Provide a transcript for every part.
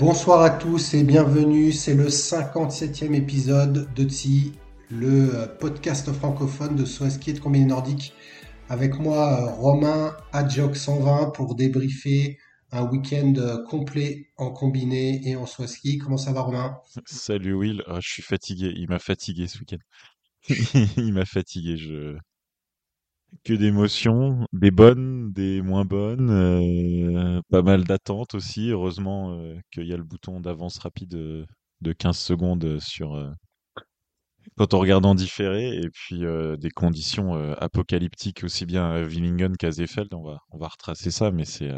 Bonsoir à tous et bienvenue. C'est le 57e épisode de TSI, le euh, podcast francophone de Soaski et de Combiné Nordique. Avec moi, euh, Romain Adjoc 120 pour débriefer un week-end euh, complet en combiné et en Swaski. Comment ça va, Romain? Salut Will, Ah, je suis fatigué. Il m'a fatigué ce week-end. Il m'a fatigué. Je... Que d'émotions, des bonnes, des moins bonnes, euh, pas mal d'attentes aussi. Heureusement euh, qu'il y a le bouton d'avance rapide euh, de 15 secondes sur quand on regarde en différé, et puis des conditions apocalyptiques aussi bien à Willingen qu'à Seefeld. On va, on va retracer ça, mais c'est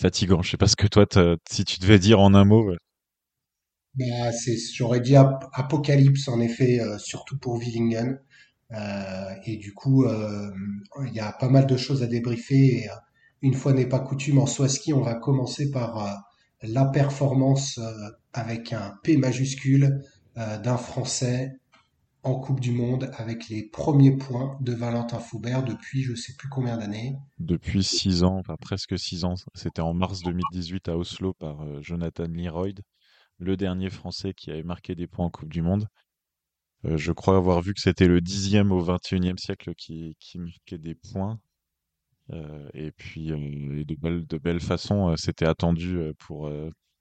fatigant. Je sais pas ce que toi, si tu devais dire en un mot. Bah, J'aurais dit ap- apocalypse, en effet, surtout pour Willingen. Euh, et du coup, euh, il y a pas mal de choses à débriefer. Euh, une fois n'est pas coutume, en Swaski, on va commencer par la performance avec un P majuscule d'un Français en Coupe du Monde avec les premiers points de Valentin Faubert depuis je sais plus combien d'années. Depuis six ans, enfin presque six ans, c'était en mars 2018 à Oslo par Jonathan Leroyd, le dernier Français qui avait marqué des points en Coupe du Monde. Euh, je crois avoir vu que c'était le dixième au XXIe siècle qui, qui marquait des points. Euh, et puis, euh, de belle, de belle façon, c'était attendu pour...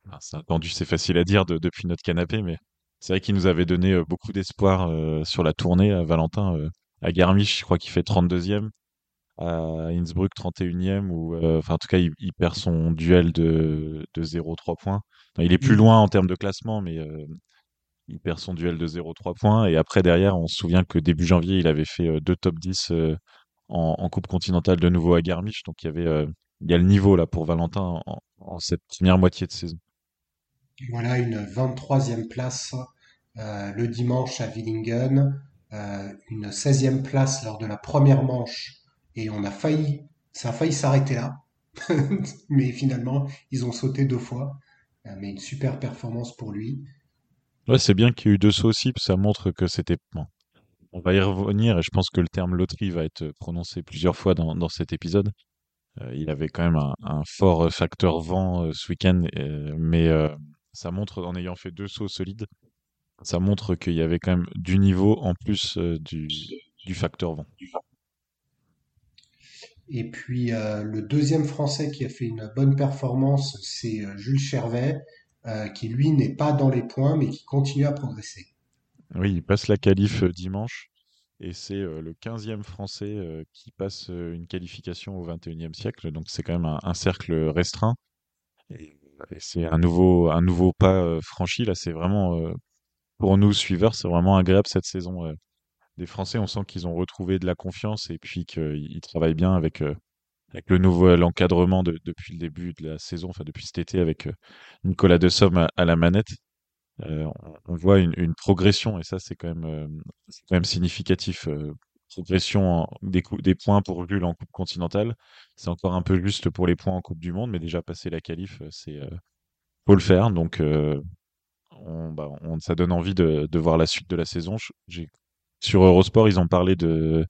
enfin, c'est attendu, c'est facile à dire de- depuis notre canapé, mais c'est vrai qu'il nous avait donné beaucoup d'espoir sur la tournée à Valentin. à Garmisch, je crois qu'il fait 32e à Innsbruck 31e ou enfin en tout cas il, il perd son duel de, de 0-3 points. Enfin, il est plus loin en termes de classement mais il perd son duel de 0-3 points et après derrière on se souvient que début janvier il avait fait euh, deux top 10 euh, en, Coupe continentale de nouveau à Garmisch donc il y avait euh, il y a le niveau là pour Valentin en, cette première moitié de saison. Voilà une 23e place le dimanche à Willingen, une 16e place lors de la première manche et on a failli, ça a failli s'arrêter là, mais finalement ils ont sauté deux fois, mais une super performance pour lui. Ouais, c'est bien qu'il y ait eu deux sauts aussi parce ça montre que c'était bon. On va y revenir et je pense que le terme loterie va être prononcé plusieurs fois dans, cet épisode. Euh, il avait quand même un, fort facteur vent euh, ce week-end, mais euh, ça montre, en ayant fait deux sauts solides, ça montre qu'il y avait quand même du niveau en plus du, du facteur vent. Et puis le deuxième Français qui a fait une bonne performance, c'est Jules Chervet, qui lui n'est pas dans les points, mais qui continue à progresser. Oui, il passe la qualif euh, dimanche et c'est euh, le 15e Français euh, qui passe euh, une qualification au 21e siècle, donc c'est quand même un, cercle restreint. Et, c'est un nouveau, un nouveau pas euh, franchi. Là, c'est vraiment, euh, pour nous suiveurs, c'est vraiment agréable cette saison. euh, des Français, on sent qu'ils ont retrouvé de la confiance et puis qu'ils ils travaillent bien avec, euh, avec le nouveau encadrement de- depuis le début de la saison, enfin depuis cet été avec euh, Nicolas Desomme à, à la manette. Euh, on, voit une, une progression et ça, c'est quand même, euh, quand même significatif. euh, progression des, des points pour Jules en Coupe continentale. C'est encore un peu juste pour les points en Coupe du Monde, mais déjà passer la qualif, euh, c'est euh, faut le faire. Donc, on, bah, on- ça donne envie de, de voir la suite de la saison. Sur Eurosport, ils ont parlé de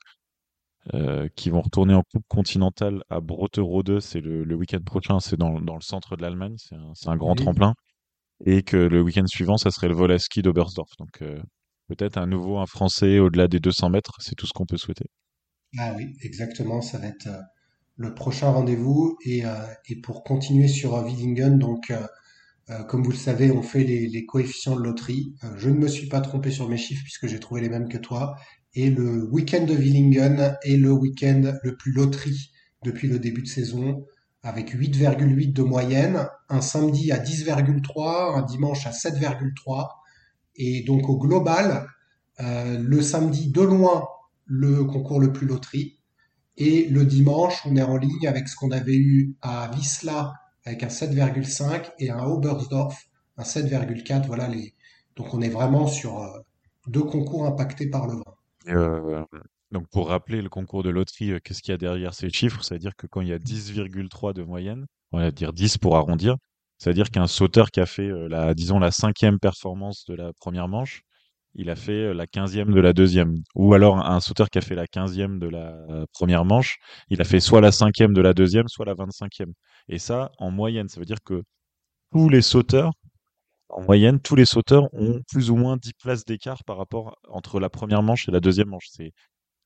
euh, qu'ils vont retourner en Coupe continentale à Brotterode. C'est le, le week-end prochain. C'est dans, dans le centre de l'Allemagne. C'est un, grand Oui. tremplin. Et que le week-end suivant, ça serait le vol à ski d'Oberstdorf. Donc, euh, peut-être un nouveau, un Français au-delà des 200 mètres. C'est tout ce qu'on peut souhaiter. Ah oui, exactement, ça va être euh, le prochain rendez-vous. Et, euh, et pour continuer sur euh, Willingen, donc comme vous le savez, on fait les, les coefficients de loterie. Je ne me suis pas trompé sur mes chiffres puisque j'ai trouvé les mêmes que toi. Et le week-end de Willingen est le week-end le plus loterie depuis le début de saison, avec 8,8 de moyenne, un samedi à 10,3, un dimanche à 7,3. Et donc au global, euh, le samedi de loin, le concours le plus loterie. Et le dimanche, on est en ligne avec ce qu'on avait eu à Visla avec un 7,5 et un Oberstdorf, un 7,4. Voilà les. Donc on est vraiment sur euh, deux concours impactés par le vent. Euh, donc pour rappeler le concours de loterie, euh, qu'est-ce qu'il y a derrière ces chiffres? C'est-à-dire que quand il y a 10,3 de moyenne, on va dire 10 pour arrondir, c'est-à-dire qu'un sauteur qui a fait la, disons la cinquième performance de la première manche, il a fait la quinzième de la deuxième. Ou alors un sauteur qui a fait la quinzième de la première manche, il a fait soit la cinquième de la deuxième, soit la vingt-cinquième. Et ça, en moyenne, ça veut dire que tous les sauteurs, en moyenne, tous les sauteurs ont plus ou moins 10 places d'écart par rapport entre la première manche et la deuxième manche. C'est,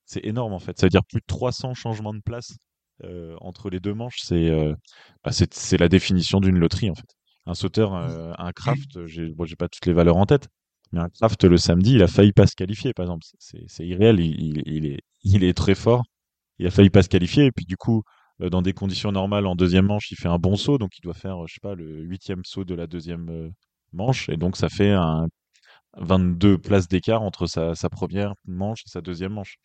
c'est énorme en fait. Ça veut dire plus de 300 changements de place euh, entre les deux manches. Bah, c'est, c'est, la définition d'une loterie en fait. Un sauteur, euh, un craft, j'ai, bon, j'ai pas toutes les valeurs en tête, mais un craft le samedi, il a failli pas se qualifier par exemple. C'est, c'est irréel. Il, il, est, il est très fort. Il a failli pas se qualifier et puis du coup, euh, dans des conditions normales en deuxième manche, il fait un bon saut, donc il doit faire, je sais pas, le huitième saut de la deuxième manche, et donc ça fait un 22 places d'écart entre sa, première manche et sa deuxième manche.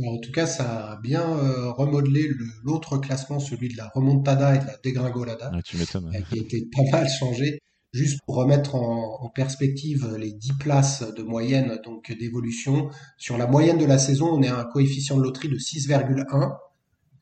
En tout cas, ça a bien euh, remodelé l'autre classement, celui de la remontada et de la dégringolada, tu m'étonnes. Euh, qui a été pas mal changé. Juste pour remettre en, perspective les 10 places de moyenne donc d'évolution, sur la moyenne de la saison, on est à un coefficient de loterie de 6,1.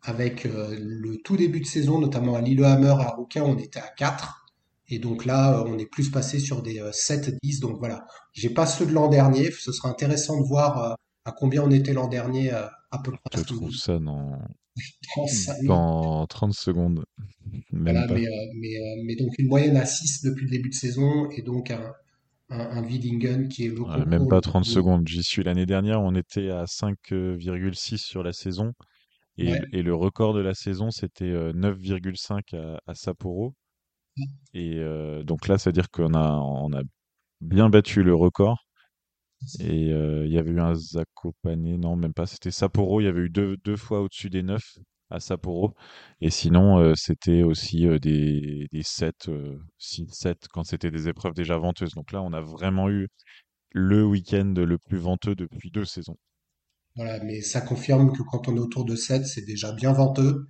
Avec euh, le tout début de saison, notamment à Lillehammer, à Rouquin, on était à 4. Et donc là, euh, on est plus passé sur des 7-10. Euh, donc voilà, j'ai pas ceux de l'an dernier. Ce sera intéressant de voir euh, à combien on était l'an dernier à peu près. Je trouve ça dans... dans 30 secondes. Même Mais, mais, donc une moyenne à 6 depuis le début de saison et donc un, un, Widingen qui est le Même pas 30 secondes. J'y suis l'année dernière, on était à 5,6 sur la saison. Et, et, le record de la saison, c'était 9,5 à, à Sapporo. Et euh, donc là, c'est-à-dire qu'on a, on a bien battu le record. Et euh, il y avait eu un Zakopane, non, même pas, c'était Sapporo. Il y avait eu deux, deux fois au-dessus des 9 à Sapporo. Et sinon, euh, c'était aussi des, des 7, 6, 7 quand c'était des épreuves déjà venteuses. Donc là, on a vraiment eu le week-end le plus venteux depuis deux saisons. Voilà, mais ça confirme que quand on est autour de 7, c'est déjà bien venteux.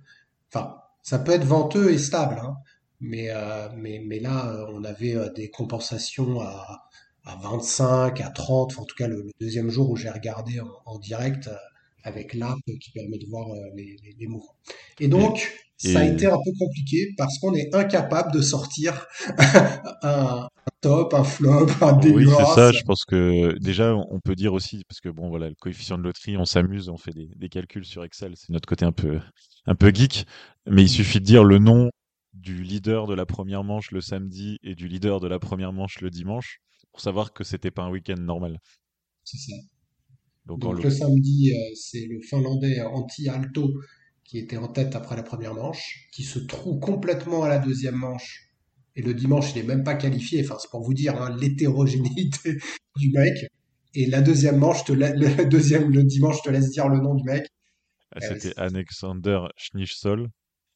Enfin, ça peut être venteux et stable, hein, mais, euh, mais, mais là, euh, on avait euh, des compensations à, à 25, à 30, en tout cas le, deuxième jour où j'ai regardé en, direct avec l'app qui permet de voir les, les, mouvements. Et donc, ça a été un peu compliqué parce qu'on est incapable de sortir un, top, un flop, un dégueulasse. Oui, c'est ça. Je pense que déjà, on peut dire aussi, parce que bon, voilà, le coefficient de loterie, on s'amuse, on fait des, des calculs sur Excel. C'est notre côté un peu, un peu geek. Mais il suffit de dire le nom du leader de la première manche le samedi et du leader de la première manche le dimanche pour savoir que c'était pas un week-end normal. C'est ça. Donc, le... samedi, euh, c'est le Finlandais Antti Alto qui était en tête après la première manche, qui se trouve complètement à la deuxième manche. Et le dimanche, il n'est même pas qualifié. Enfin, c'est pour vous dire hein, l'hétérogénéité du mec. Et la deuxième manche, te le deuxième le dimanche, je te laisse dire le nom du mec. Ah, c'était Alexander Schnitzol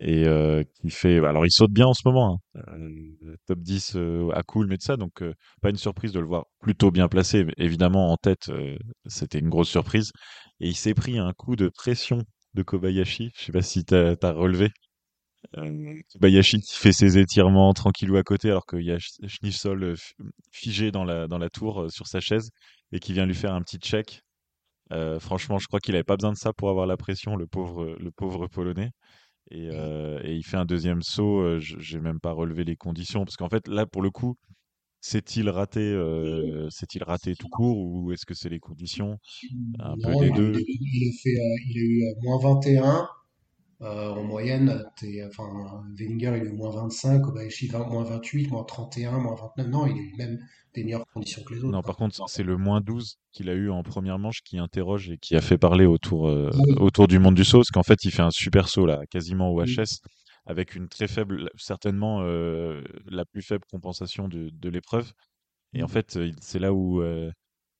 et euh, qui fait alors il saute bien en ce moment hein. euh, top 10 euh, à cool mais de ça donc pas une surprise de le voir plutôt bien placé évidemment en tête c'était une grosse surprise. Et il s'est pris un coup de pression de Kobayashi. Je sais pas si tu as, relevé. Kobayashi qui fait ses étirements tranquillou à côté alors qu'il y a Schnissol figé dans la, dans la tour sur sa chaise et qui vient lui faire un petit check. Franchement je crois qu'il avait pas besoin de ça pour avoir la pression le pauvre le pauvre polonais euh, et, il fait un deuxième saut. Euh, j'ai même pas relevé les conditions parce qu'en fait là pour le coup, s'est-il raté, euh, s'est-il raté tout court ou est-ce que c'est les conditions? Un peu des deux. Il, il, a fait, il a eu moins 21 en moyenne. Enfin, Wellinger il eu moins 25, Kobayashi moins 28, moins 31, moins 29. Non, il eu même des meilleures conditions que les autres. Non, par contre, c'est le moins 12 qu'il a eu en première manche qui interroge et qui a fait parler autour, euh, autour du monde du saut, parce qu'en fait, il fait un super saut là, quasiment au HS, avec une très faible, certainement euh, la plus faible compensation de, de l'épreuve. Et en fait, c'est là où euh,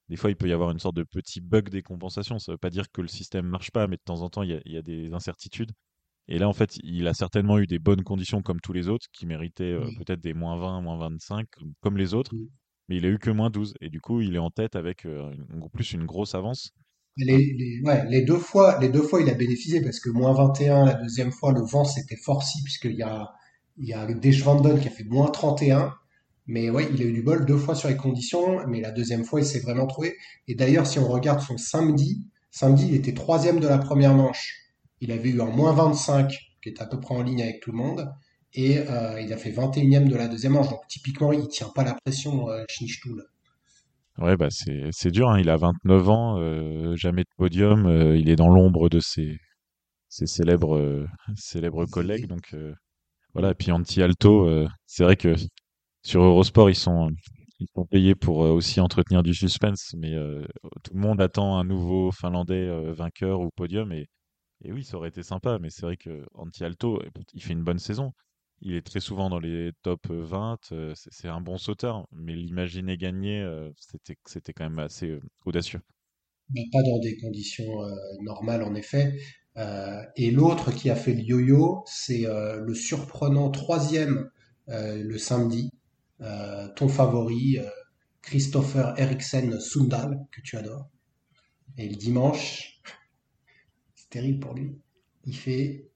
des fois il peut y avoir une sorte de petit bug des compensations. Ça veut pas dire que le système marche pas, mais de temps en temps, il y a, y a des incertitudes. Et là, en fait, il a certainement eu des bonnes conditions comme tous les autres, qui méritaient peut-être des moins 20, moins 25, comme les autres mais il a eu que moins 12. Et du coup, il est en tête avec euh, plus une grosse avance. Les, ouais, les, deux fois, les deux fois, il a bénéficié parce que moins 21, la deuxième fois, le vent s'était forci puisqu'il y a, il y a qui a fait moins 31. Mais ouais, il a eu du bol deux fois sur les conditions, mais la deuxième fois, il s'est vraiment trouvé. Et d'ailleurs, si on regarde son samedi, samedi, il était troisième de la première manche. Il avait eu un moins 25, qui est à peu près en ligne avec tout le monde. Et euh, il a fait 21e de la deuxième manche. Donc typiquement, il tient pas la pression, euh, Schnichtul. Ouais, bah c'est dur, hein. Il a 29 ans, euh, jamais de podium, euh, il est dans l'ombre de ses, ses célèbres, célèbres collègues. Donc voilà, et puis Anti-Alto, c'est vrai que sur Eurosport, ils sont, ils sont payés pour aussi entretenir du suspense, mais tout le monde attend un nouveau Finlandais vainqueur ou podium. Et, et oui, ça aurait été sympa, mais c'est vrai que Anti-Alto, il fait une bonne saison. Il est très souvent dans les top 20, euh, c'est c'est un bon sauteur, mais l'imaginer gagner, euh, c'était quand même assez euh, audacieux. Pas dans des conditions euh, normales, en effet. Euh, et l'autre qui a fait le yo-yo, c'est euh, le surprenant troisième euh, le samedi. Euh, ton favori, euh, Christopher Eriksen Sundal, que tu adores. Et le dimanche, terrible pour lui, il fait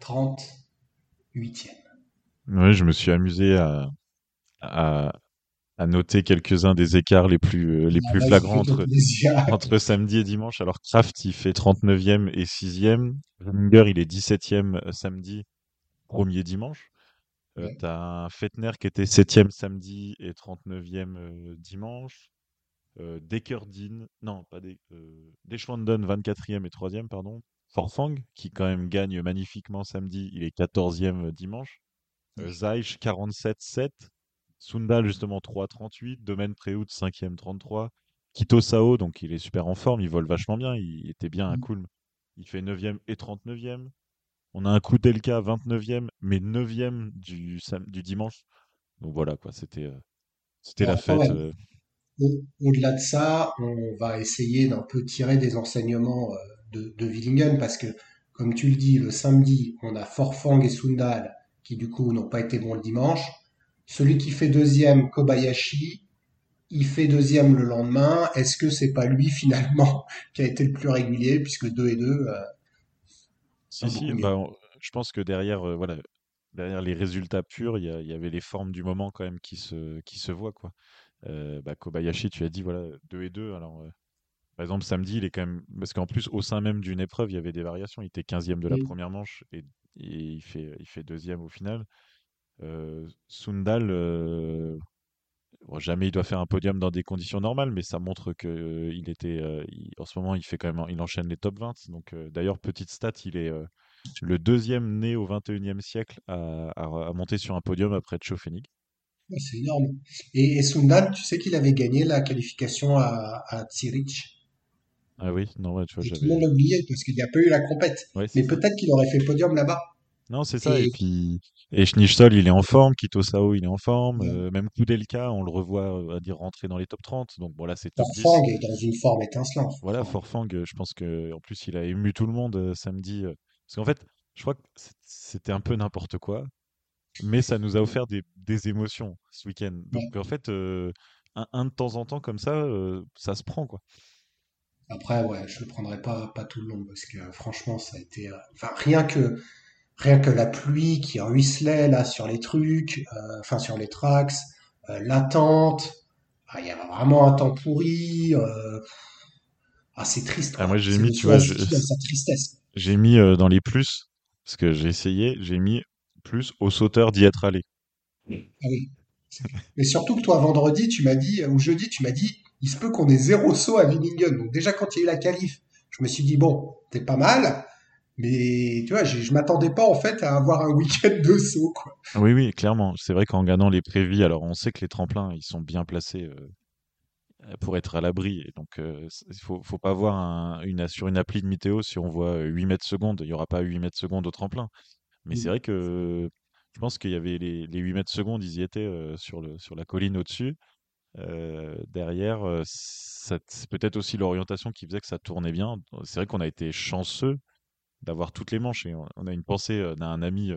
38e. Oui, je me suis amusé à, à, à noter quelques-uns des écarts les plus, euh, les Ah, plus vas-y, flagrants entre, samedi et dimanche. Alors Kraft, il fait 39e et 6e. Runger, il est 17e samedi, premier dimanche. Euh, Ouais, t'as un Fettner qui était 7e samedi et 39e euh, dimanche. Euh, Dekerdin, non, pas des, euh, Deschwanden, 24e et 3e, pardon. Forfang, qui quand même gagne magnifiquement samedi, il est 14e dimanche. Euh. Zaïch, 47-7. Sundal, justement, 3-38. Domaine Prehout, 5e, 33. Kito Sao, donc il est super en forme, il vole vachement bien, il était bien à Kulm. Il fait 9e et 39e. On a un coup Delka, 29e, mais 9e du, du dimanche. Donc voilà, quoi, c'était euh, c'était la fête. ouais, euh. Au-delà de ça, on va essayer d'un peu tirer des enseignements euh, de, de Willingen parce que, comme tu le dis, le samedi, on a Forfang et Sundal qui, du coup, n'ont pas été bons le dimanche. Celui qui fait deuxième, Kobayashi, il fait deuxième le lendemain. Est-ce que c'est pas lui, finalement, qui a été le plus régulier puisque 2 et 2 euh, Si, si, bah, on- je pense que derrière, euh, voilà, derrière les résultats purs, il y, a- il y avait les formes du moment quand même qui se, qui se voient, quoi. Euh, bah, Kobayashi, tu as dit, voilà, 2 et 2. Alors, euh, par exemple, samedi, il est quand même. Parce qu'en plus, au sein même d'une épreuve, il y avait des variations. Il était 15e de la première manche et, et il fait, il fait deuxième au final. Euh, Sundal, euh, bon, jamais il doit faire un podium dans des conditions normales, mais ça montre que euh, il était, il- en ce moment, il fait quand même, il enchaîne les top 20. Donc, d'ailleurs, petite stat, il est le deuxième né au 21e siècle à, à- à monter sur un podium après Tchofénig. Ouais, c'est énorme. Et, et Sundal, tu sais qu'il avait gagné la qualification à, à Zurich? Ah oui, non, ouais, tu vois, Et tout le monde j'avais. l'a oublié parce qu'il n'y a pas eu la compète. Ouais, Mais peut-être qu'il aurait fait le podium là-bas. Non, c'est ça. Et Et puis, et il est en forme. Kito Sao, il est en forme. euh, euh, même Kudelka, on le revoit, euh, à dire, rentrer dans les top 30. Donc, voilà, c'est top 10. Forfang est dans une forme étincelante. Voilà, Forfang. Euh, je pense que en plus, il a ému tout le monde euh, samedi. parce qu'en fait, je crois que c'était un peu n'importe quoi, mais ça nous a offert des, des émotions ce week-end. Donc, Ouais. en fait, euh, un, un de temps en temps comme ça, euh, ça se prend, quoi. Après, ouais, je le prendrai pas, pas tout le long parce que franchement, ça a été, euh, enfin, rien que, rien que la pluie qui ruisselait là sur les trucs, euh, enfin, sur les tracks, euh, l'attente, ah, il y avait vraiment un temps pourri, euh, ah, c'est triste, Ah, moi, j'ai mis, tu vois, je- tristesse. j'ai mis euh, dans les plus, parce que j'ai essayé, j'ai mis plus aux sauteurs d'y être allé. Ah oui. Mais surtout que toi, vendredi, tu m'as dit, ou jeudi, tu m'as dit, il se peut qu'on ait zéro saut à Willingen. Donc déjà, quand il y a eu la qualif, je me suis dit, bon, t'es pas mal, mais tu vois, je, je m'attendais pas en fait à avoir un week-end de saut, quoi. Oui, oui, clairement. C'est vrai qu'en gagnant les prévis, alors on sait que les tremplins, ils sont bien placés euh, pour être à l'abri. Et donc, euh, il faut, faut pas voir un- une, sur une appli de météo, si on voit euh, 8 mètres secondes, il n'y aura pas 8 mètres secondes au tremplin. Mais c'est Mm. vrai que je pense qu'il y avait les, les 8 mètres secondes, ils y étaient euh, sur le, sur la colline au-dessus. Euh, derrière, euh, c'est peut-être aussi l'orientation qui faisait que ça tournait bien. C'est vrai qu'on a été chanceux d'avoir toutes les manches. Et on, on a une pensée d'un ami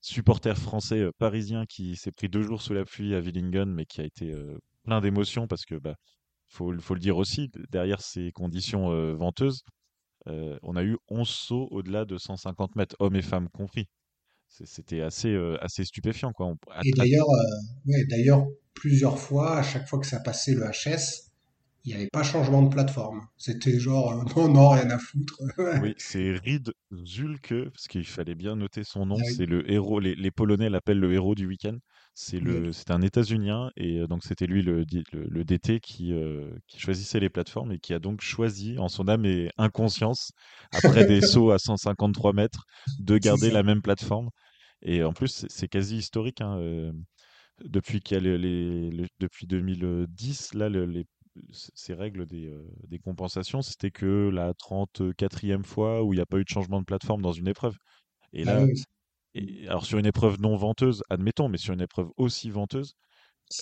supporter français euh, parisien qui s'est pris deux jours sous la pluie à Willingen, mais qui a été euh, plein d'émotions parce que, bah, faut, le- faut le dire aussi, derrière ces conditions euh, venteuses, on a eu 11 sauts au-delà de 150 mètres, hommes et femmes compris. C'était assez, assez stupéfiant. Quoi. Et d'ailleurs, ouais, d'ailleurs, plusieurs fois, à chaque fois que ça passait le HS, il n'y avait pas changement de plateforme. C'était genre, euh, non, non, rien à foutre. oui, c'est Reed Zulke, parce qu'il fallait bien noter son nom. Ah c'est le héros, les, Polonais l'appellent le héros du week-end. C'est le, c'est un États-Unien et euh, donc c'était lui le, le, DT qui, euh, qui choisissait les plateformes et qui a donc choisi en son âme et inconscience, après des sauts à 153 mètres, de garder la même plateforme. Et en plus, c'est quasi historique. Hein, depuis, les, depuis 2010, là, les, ces règles des, euh, des compensations, c'était que la 34e fois où il n'y a pas eu de changement de plateforme dans une épreuve. Et ah là, et, alors sur une épreuve non venteuse, admettons, mais sur une épreuve aussi venteuse,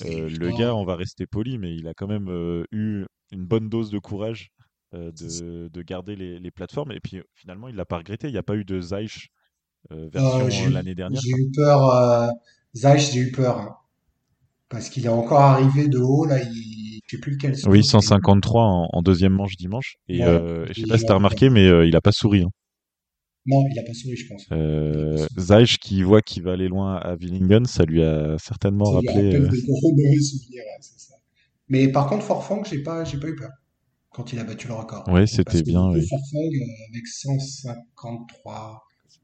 euh, le gars, on va rester poli, mais il a quand même euh, eu une bonne dose de courage de, de, garder les, les, plateformes. Et puis finalement, il l'a pas regretté. Il n'y a pas eu de Zeich version l'année dernière. J'ai eu peur. Zeich, j'ai eu peur. Hein. parce qu'il est encore arrivé de haut. Là, il sais plus lequel. Oui, 153 en, deuxième manche dimanche. Et, euh, je sais pas si t'as remarqué, mais euh, il a pas souri. Hein. Non, il a pas souri, je pense. Euh, qui voit qu'il va aller loin à Willingen, ça lui a certainement ça rappelé. Lui euh, des mauvais souvenirs, c'est ça. Mais par contre, Forfang, j'ai pas, j'ai pas eu peur quand il a battu le record. Oui, c'était bien. Oui. Forfang avec 153,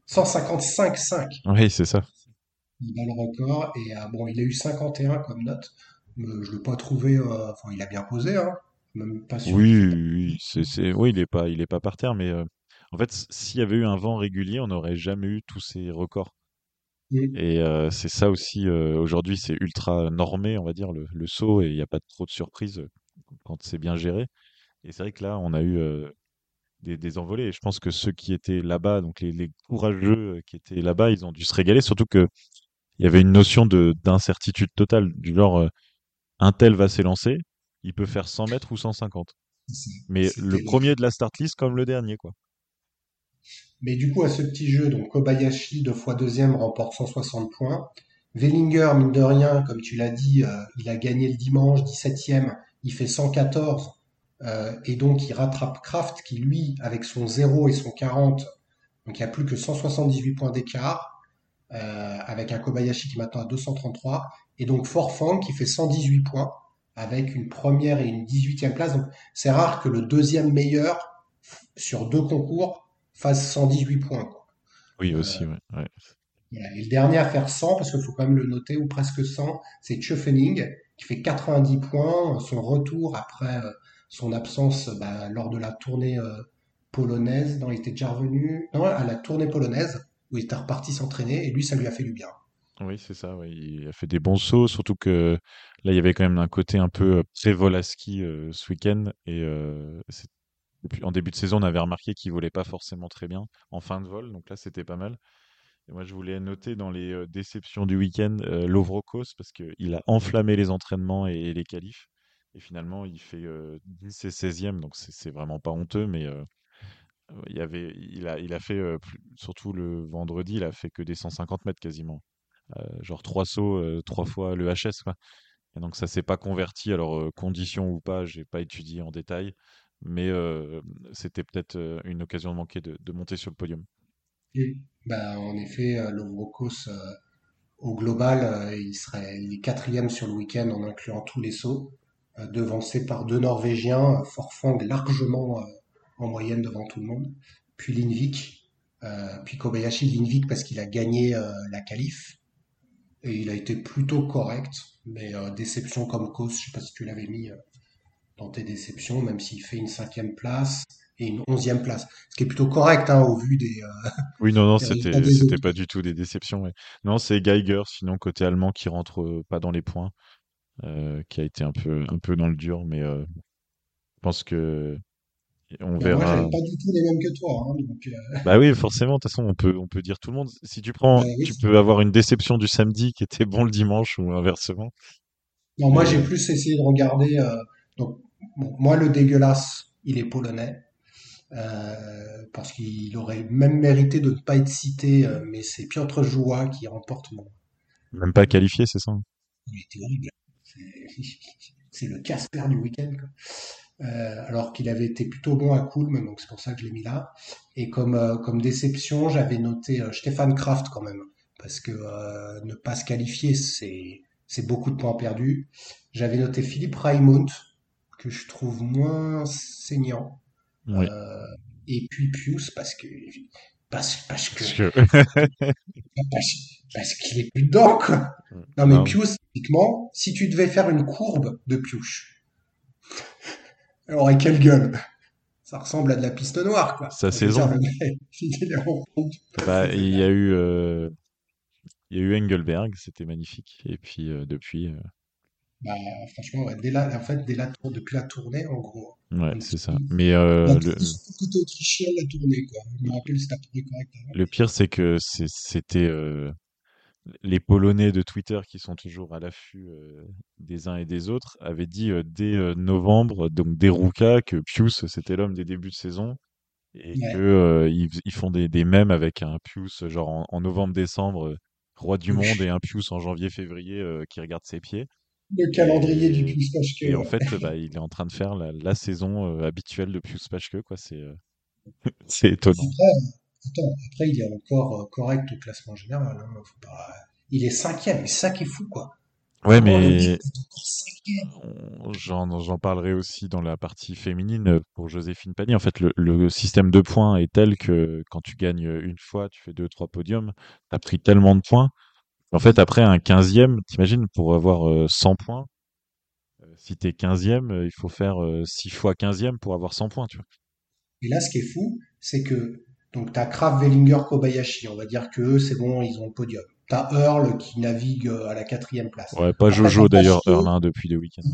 155-5. Oui, c'est ça. Il bat le record et bon, il a eu 51 comme note je l'ai pas trouvé. Euh, enfin, il a bien posé, hein. Même pas sûr. Oui, oui, c'est, oui, il est pas, il est pas par terre, mais euh, en fait, s'il y avait eu un vent régulier, on n'aurait jamais eu tous ces records. Et euh, c'est ça aussi. aujourd'hui, c'est ultra normé, on va dire, le, le saut, et il n'y a pas trop de surprises quand c'est bien géré. Et c'est vrai que là, on a eu des, des envolées. Et je pense que ceux qui étaient là-bas, donc les, les courageux qui étaient là-bas, ils ont dû se régaler, surtout que il y avait une notion de d'incertitude totale, du genre un tel va s'élancer, il peut faire 100 mètres ou 150. Mais le premier de la start list comme le dernier, quoi. Mais du coup, à ce petit jeu, donc Kobayashi, deux fois deuxième, remporte 160 points. Wellinger, mine de rien, comme tu l'as dit, euh, il a gagné le dimanche, 17e, il fait 114. Euh, et donc, il rattrape Kraft, qui lui, avec son 0 et son 40, donc il n'y a plus que 178 points d'écart, euh, avec un Kobayashi qui m'attend à 233. Et donc Forfang qui fait 118 points avec une première et une 18e place. Donc c'est rare que le deuxième meilleur sur deux concours fasse 118 points. Oui, aussi, ouais. Et le dernier à faire 100, parce qu'il faut quand même le noter, ou presque 100, c'est Tschöfening, qui fait 90 points. Son retour après euh, son absence bah, lors de la tournée euh, polonaise, non, il était déjà revenu, non, à la tournée polonaise, où il était reparti s'entraîner, et lui, ça lui a fait du bien. Oui, c'est ça, il a fait des bons sauts, surtout que là, il y avait quand même un côté un peu euh, très Volaski euh, ce week-end. Et euh, en début de saison, on avait remarqué qu'il volait pas forcément très bien en fin de vol, donc là, c'était pas mal. Et moi, je voulais noter dans les déceptions du week-end Lovrokos, parce qu'il a enflammé les entraînements et, les qualifs. Et finalement, il fait 10 et 16e, donc c'est vraiment pas honteux, mais il, avait, il, a, il a fait, surtout le vendredi, il a fait que des 150 mètres quasiment. Euh, genre trois sauts, euh, trois fois le HS. Quoi. Et donc ça s'est pas converti. Alors euh, conditions ou pas, j'ai pas étudié en détail, mais c'était peut-être une occasion de manquer de, monter sur le podium. bah, en effet, Lovrokos, au global, il serait les quatrième sur le week-end en incluant tous les sauts, devancé par deux Norvégiens, Forfang largement en moyenne devant tout le monde, puis Linvik, puis Kobayashi Linvik parce qu'il a gagné la qualif, et il a été plutôt correct, mais euh, déception comme cause, je sais pas si tu l'avais mis euh, dans tes déceptions, même s'il fait une cinquième place et une onzième place, ce qui est plutôt correct hein, au vu des. Euh, oui, non, non, c'était pas du tout des déceptions. Non, c'est Geiger, sinon côté allemand qui rentre pas dans les points, qui a été un peu un peu dans le dur, mais je pense que on bah, verra. Moi, pas du tout les mêmes que toi. Hein, euh. Bah oui, forcément. De toute façon, on peut, on peut dire tout le monde. Si tu prends, bah tu peux avoir une déception du samedi qui était bon le dimanche ou inversement. Non, moi, j'ai plus essayé de regarder. Euh, donc, moi, le dégueulasse, il est polonais. Euh, parce qu'il aurait même mérité de ne pas être cité, mais c'est Piotr Joua qui remporte mon. Même pas qualifié, c'est ça Il était horrible. C'est le Casper du week-end. Euh, alors qu'il avait été plutôt bon à Kulm, donc c'est pour ça que je l'ai mis là. Et comme, euh, comme déception, j'avais noté euh, Stéphane Kraft quand même, parce que euh, ne pas se qualifier, c'est c'est beaucoup de points perdus. J'avais noté Philippe Raimond, que je trouve moins saignant. Oui. Euh, et puis Pius, parce que parce, parce que Parce parce, parce qu'il est plus dedans, quoi. Non, mais Non. Pius, typiquement, si tu devais faire une courbe de Pius, aurait quelle gueule? Ça ressemble à de la piste noire, quoi. Sa saison. Bah, il y a eu, euh, il y a eu Engelberg, c'était magnifique. Et puis euh, depuis, Bah, franchement, ouais, dès la, en fait, dès la tour, depuis la tournée, en gros. ouais, c'est ça. Mais euh, La le, tournée, surtout côté autrichien, la tournée, quoi. Je me rappelle, c'était à peu près correct avant. le pire, c'est que c'était euh, les Polonais de Twitter qui sont toujours à l'affût euh, des uns et des autres avaient dit dès novembre, donc dès Ruka, que Pius c'était l'homme des débuts de saison et Ouais. que ils, ils font des, des mèmes avec un Pius genre en, en novembre-décembre, roi du monde, et un Pius en janvier-février qui regarde ses pieds. Le calendrier du Pius Paschke, et en fait, bah, il est en train de faire la, la saison euh, habituelle de Pius Paschke, quoi. C'est euh, c'est étonnant. Après, attends, après, il est encore euh, correct au classement général. hein, faut pas... Il est cinquième, c'est ça qui est fou, quoi. Ouais, Comment mais j'en parlerai aussi dans la partie féminine pour Joséphine Panier. En fait, le, le système de points est tel que quand tu gagnes une fois, tu fais deux, trois podiums, t'as pris tellement de points. En fait, après un 15e, t'imagines, pour avoir euh, 100 points, euh, si t'es 15e, euh, il faut faire euh, 6 fois 15e pour avoir 100 points, tu vois. Et là, ce qui est fou, c'est que donc t'as Kraft, Wellinger, Kobayashi. On va dire que eux, c'est bon, ils ont le podium. T'as Earl qui navigue euh, à la quatrième place. Ouais, pas Après, Jojo d'ailleurs, Paschke, Erlin, depuis des week-ends.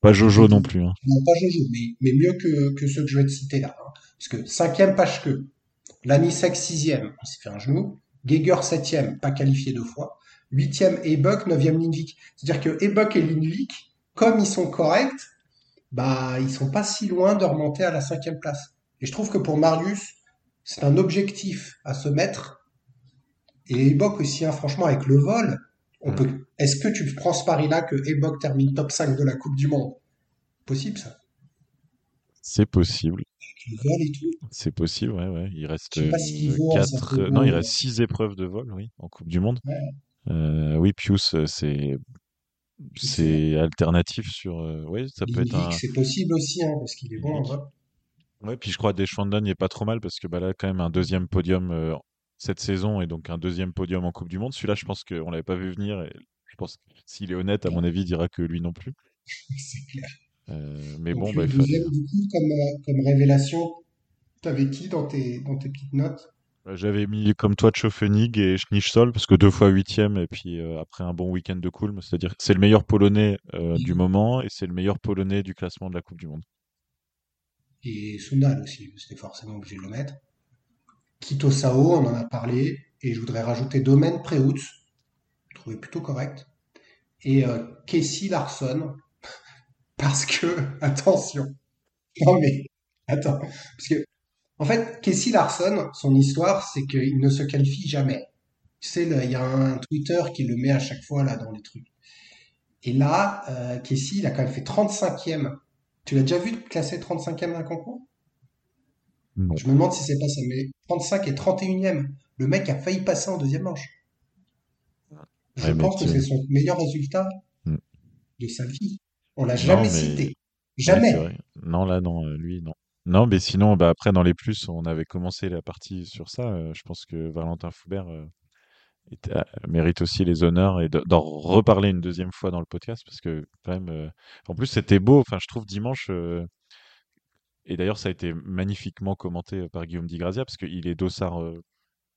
Pas Jojo non plus, hein. non pas Jojo, mais, mais mieux que, que ceux que je vais te citer là. hein. Parce que cinquième Paschke, Lanisek sixième, il s'est fait un genou. Geiger septième, pas qualifié deux fois. Huitième Ebuck, neuvième Lindvik. C'est-à-dire que Ebuck et Lindvik, comme ils sont corrects, bah ils sont pas si loin de remonter à la cinquième place. Et je trouve que pour Marius, c'est un objectif à se mettre. Et Ebuck aussi, hein, franchement, avec le vol, on peut. Est-ce que tu prends ce pari-là que Ebuck termine top 5 de la Coupe du Monde? Possible ça. C'est possible. Avec le vol et tout. C'est possible, ouais, ouais. Il reste Je sais pas s'il euh, vaut euh, non, il reste six épreuves de vol, oui, en Coupe du Monde. Ouais. Euh, oui, Pius, euh, c'est c'est alternatif sur, euh, ouais, ça peut être un. c'est possible aussi, hein, parce qu'il est bon vol. Ouais, puis je crois Deschwanden n'est pas trop mal parce que bah là, quand même, un deuxième podium euh, cette saison et donc un deuxième podium en Coupe du Monde. Celui-là, je pense qu'on l'avait pas vu venir et je pense que s'il est honnête, à mon avis, il dira que lui non plus. C'est clair. Euh, mais Donc bon, bah, il fallait. du coup, comme, comme révélation, t'avais qui dans tes, dans tes petites notes? Ouais, J'avais mis comme toi Tchofenig et Schnitzol parce que deux fois huitième et puis euh, après un bon week-end de Kulm, c'est-à-dire c'est le meilleur polonais euh, du moment et c'est le meilleur polonais du classement de la Coupe du Monde. Et Sundal aussi, c'était forcément obligé de le mettre. Kito Sao, on en a parlé. Et je voudrais rajouter Domaine Preutz, je trouvais plutôt correct. Et euh, Casey Larson, parce que, attention, non mais, attends, parce que, en fait, Casey Larson, son histoire, c'est qu'il ne se qualifie jamais. Tu sais, il y a un Twitter qui le met à chaque fois là dans les trucs. Et là, euh, Casey, il a quand même fait 35e. Tu l'as déjà vu classer 35e d'un concours? Non. Je me demande si c'est pas ça, mais 35 et 31e. Le mec a failli passer en deuxième manche. Je Ouais, pense que c'est son meilleur résultat Mm. de sa vie. On l'a jamais mais- cité. Jamais. Non, là, non, euh, lui, non. Non, mais sinon, bah, après, dans les plus, on avait commencé la partie sur ça. euh, je pense que Valentin Foubert euh, euh, mérite aussi les honneurs et de- d'en reparler une deuxième fois dans le podcast parce que, quand même, en plus, c'était beau. Enfin, je trouve dimanche, et d'ailleurs, ça a été magnifiquement commenté par Guillaume Di Grazia parce qu'il est dossard, euh,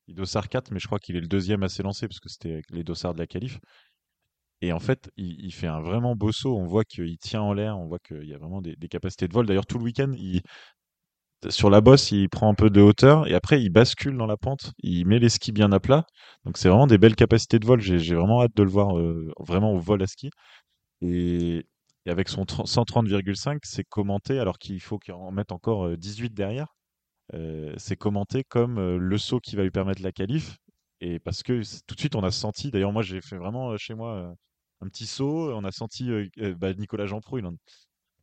il est dossard 4, mais je crois qu'il est le deuxième à s'élancer parce que c'était les dossards de la qualif. Et en fait, il, il fait un vraiment beau saut. On voit qu'il tient en l'air, on voit qu'il y a vraiment des, des capacités de vol. D'ailleurs, tout le week-end, il, sur la bosse, il prend un peu de hauteur et après, il bascule dans la pente. Il met les skis bien à plat. Donc, c'est vraiment des belles capacités de vol. J'ai vraiment hâte de le voir euh, vraiment au vol à ski. Et, avec son 30 130,5, c'est commenté, alors qu'il faut qu'il en mette encore euh, 18 derrière. Euh, c'est commenté comme euh, le saut qui va lui permettre la qualif. Et parce que tout de suite, on a senti, d'ailleurs, moi, j'ai fait vraiment euh, chez moi euh, un petit saut. On a senti euh, euh, bah, Nicolas Jeanprou, il en,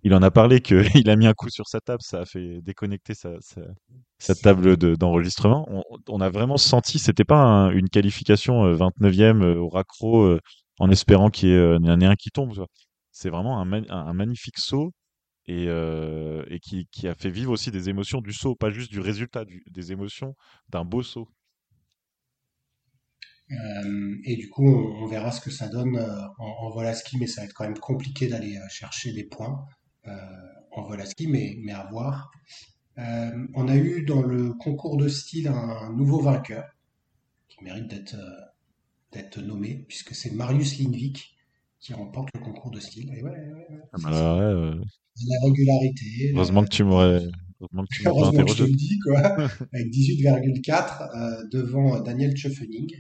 il en a parlé qu'il a mis un coup sur sa table, ça a fait déconnecter sa, sa, sa table de- d'enregistrement. on, on a vraiment senti, c'était pas un- une qualification euh, 29e euh, au raccro euh, en espérant qu'il y ait euh, un, un qui tombe. C'est vraiment un, ma- un, un magnifique saut et, euh, et qui, qui a fait vivre aussi des émotions du saut, pas juste du résultat, du- des émotions d'un beau saut. Euh, et du coup, on, on verra ce que ça donne euh, en, en vol à ski, mais ça va être quand même compliqué d'aller euh, chercher des points euh, en vol à ski, mais, mais à voir. Euh, on a eu dans le concours de style un nouveau vainqueur qui mérite d'être euh, d'être nommé, puisque c'est Marius Lindvik qui remporte le concours de style. Et ouais, ouais, ouais, Ah c'est bah ça. alors là, euh, La régularité, heureusement euh, que tu m'aurais, heureusement que tu m'as pas heureusement que je te le dis, quoi, avec 18,4 euh, devant Daniel Tschöfening.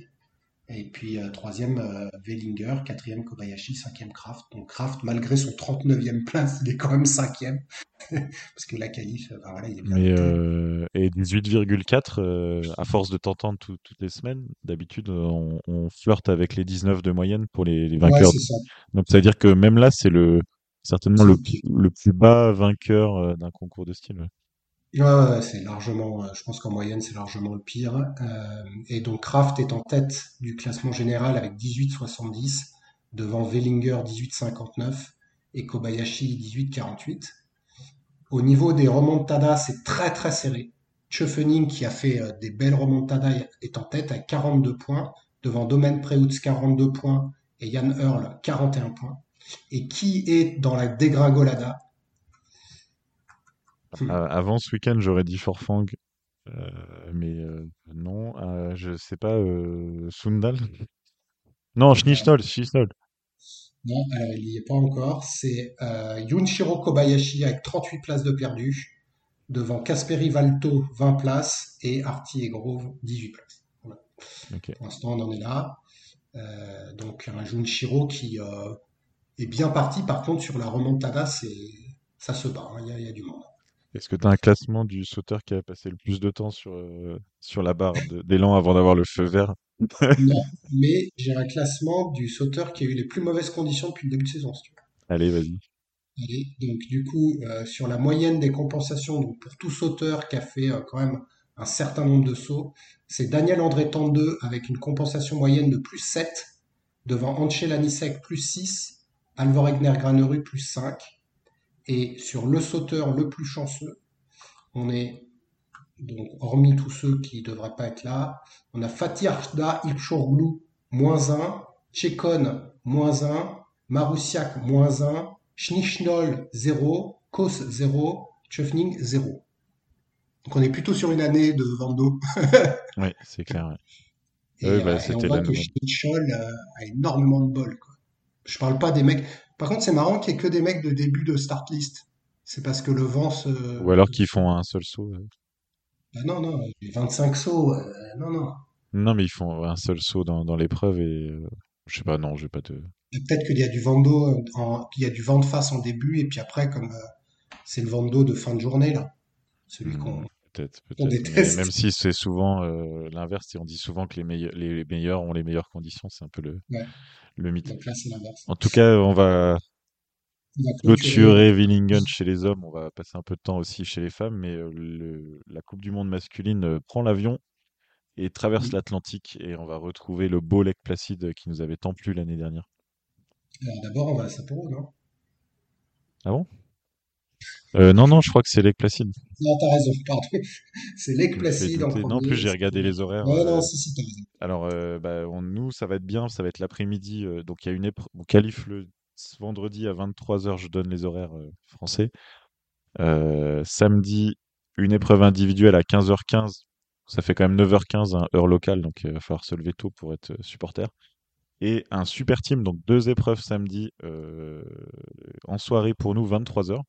Et puis euh, troisième euh, Wellinger, quatrième Kobayashi, cinquième Kraft. Donc Kraft, malgré son 39e place, il est quand même cinquième. Parce que la qualif, euh, voilà, il est bien euh, et 18,4 euh, à force de t'entendre tout- toutes les semaines, d'habitude on, on flirte avec les 19 de moyenne pour les, vainqueurs. ça. Donc ça veut dire que même là c'est le certainement le, plus bas vainqueur d'un concours de style. ouais. Ouais, c'est largement, euh, je pense qu'en moyenne, c'est largement le pire. Euh, et donc Kraft est en tête du classement général avec 18,70 devant Wellinger 18,59 et Kobayashi 18,48. Au niveau des remontadas, c'est très très serré. Tschöfening, qui a fait euh, des belles remontadas, est en tête à 42 points, devant Domen Preutz 42 points et Jan Earl 41 points. Et qui est dans la dégringolada? Euh, avant ce week-end j'aurais dit Forfang, euh, mais euh, non, euh, je sais pas Sundal. Non, Schnischnoll, Schnischnoll. Non, alors il n'y est pas encore. C'est Junshiro Kobayashi avec 38 places de perdu, devant Kasperi Valto 20 places et Artie et Grove 18 places. Voilà. Ok. Pour l'instant, on en est là. Euh, donc un Junshiro qui euh, est bien parti. Par contre, sur la remontada, ça se bat. hein. Il y y a du monde. Est-ce que tu as un classement du sauteur qui a passé le plus de temps sur, euh, sur la barre d'élan avant d'avoir le feu vert? Non, mais j'ai un classement du sauteur qui a eu les plus mauvaises conditions depuis le début de saison. si tu veux. Allez, vas-y. Allez, donc du coup, euh, sur la moyenne des compensations, donc pour tout sauteur qui a fait euh, quand même un certain nombre de sauts, c'est Daniel André 32 avec une compensation moyenne de plus 7, devant Anche Lanisek plus 6, Alvor Egner Granerud plus 5. Et sur le sauteur le plus chanceux, on est, donc hormis tous ceux qui ne devraient pas être là, on a Fatih Arda Ilchourglou, moins 1, Tchekon, moins 1, Maroussiak, moins 1, Schnichnol, 0, Kos, 0, Tchefning, 0. Donc on est plutôt sur une année de Vando. Oui, c'est clair. Et, Ouais, bah, euh, et on voit que nouvelle. Schnichnol euh, a énormément de bol. Quoi. Je parle pas des mecs. Par contre, c'est marrant qu'il y ait que des mecs de début de start list. C'est parce que le vent se. Ou alors qu'ils font un seul saut. euh. Bah non, non, les 25 sauts, euh, non, non. Non, mais ils font un seul saut dans, dans l'épreuve et euh, je sais pas, non, je vais pas te. Peut-être qu'il y a du vent d'eau, qu'il y a du vent de face en début, et puis après, comme c'est le vent d'eau de fin de journée, là, celui Hmm, qu'on peut-être, même si c'est souvent euh, l'inverse, et on dit souvent que les meilleurs, les, les meilleurs ont les meilleures conditions, c'est un peu le, Ouais, le mythe. donc là. En tout cas, on va clôturer. Willingen chez les hommes, on va passer un peu de temps aussi chez les femmes, mais euh, le- la Coupe du Monde masculine euh, prend l'avion et traverse l'Atlantique et on va retrouver le beau Lake Placide qui nous avait tant plu l'année dernière. D'abord, on va à Sapporo, non? Ah bon? Euh, non, non, je crois que c'est Lake Placide. Non, t'as raison, pardon. C'est Lake Placide en douter. Non, en plus, premier. j'ai regardé les horaires. Ouais, non, euh, si, si, t'as raison. alors, euh, bah, on- nous, ça va être bien, ça va être l'après-midi. euh, donc, il y a une épreuve. On qualifie le vendredi à 23h, je donne les horaires français. Samedi, une épreuve individuelle à 15h15. Ça fait quand même 9h15, hein, heure locale, donc il va falloir se lever tôt pour être supporter. Et un super team, donc deux épreuves samedi euh, en soirée pour nous, 23h.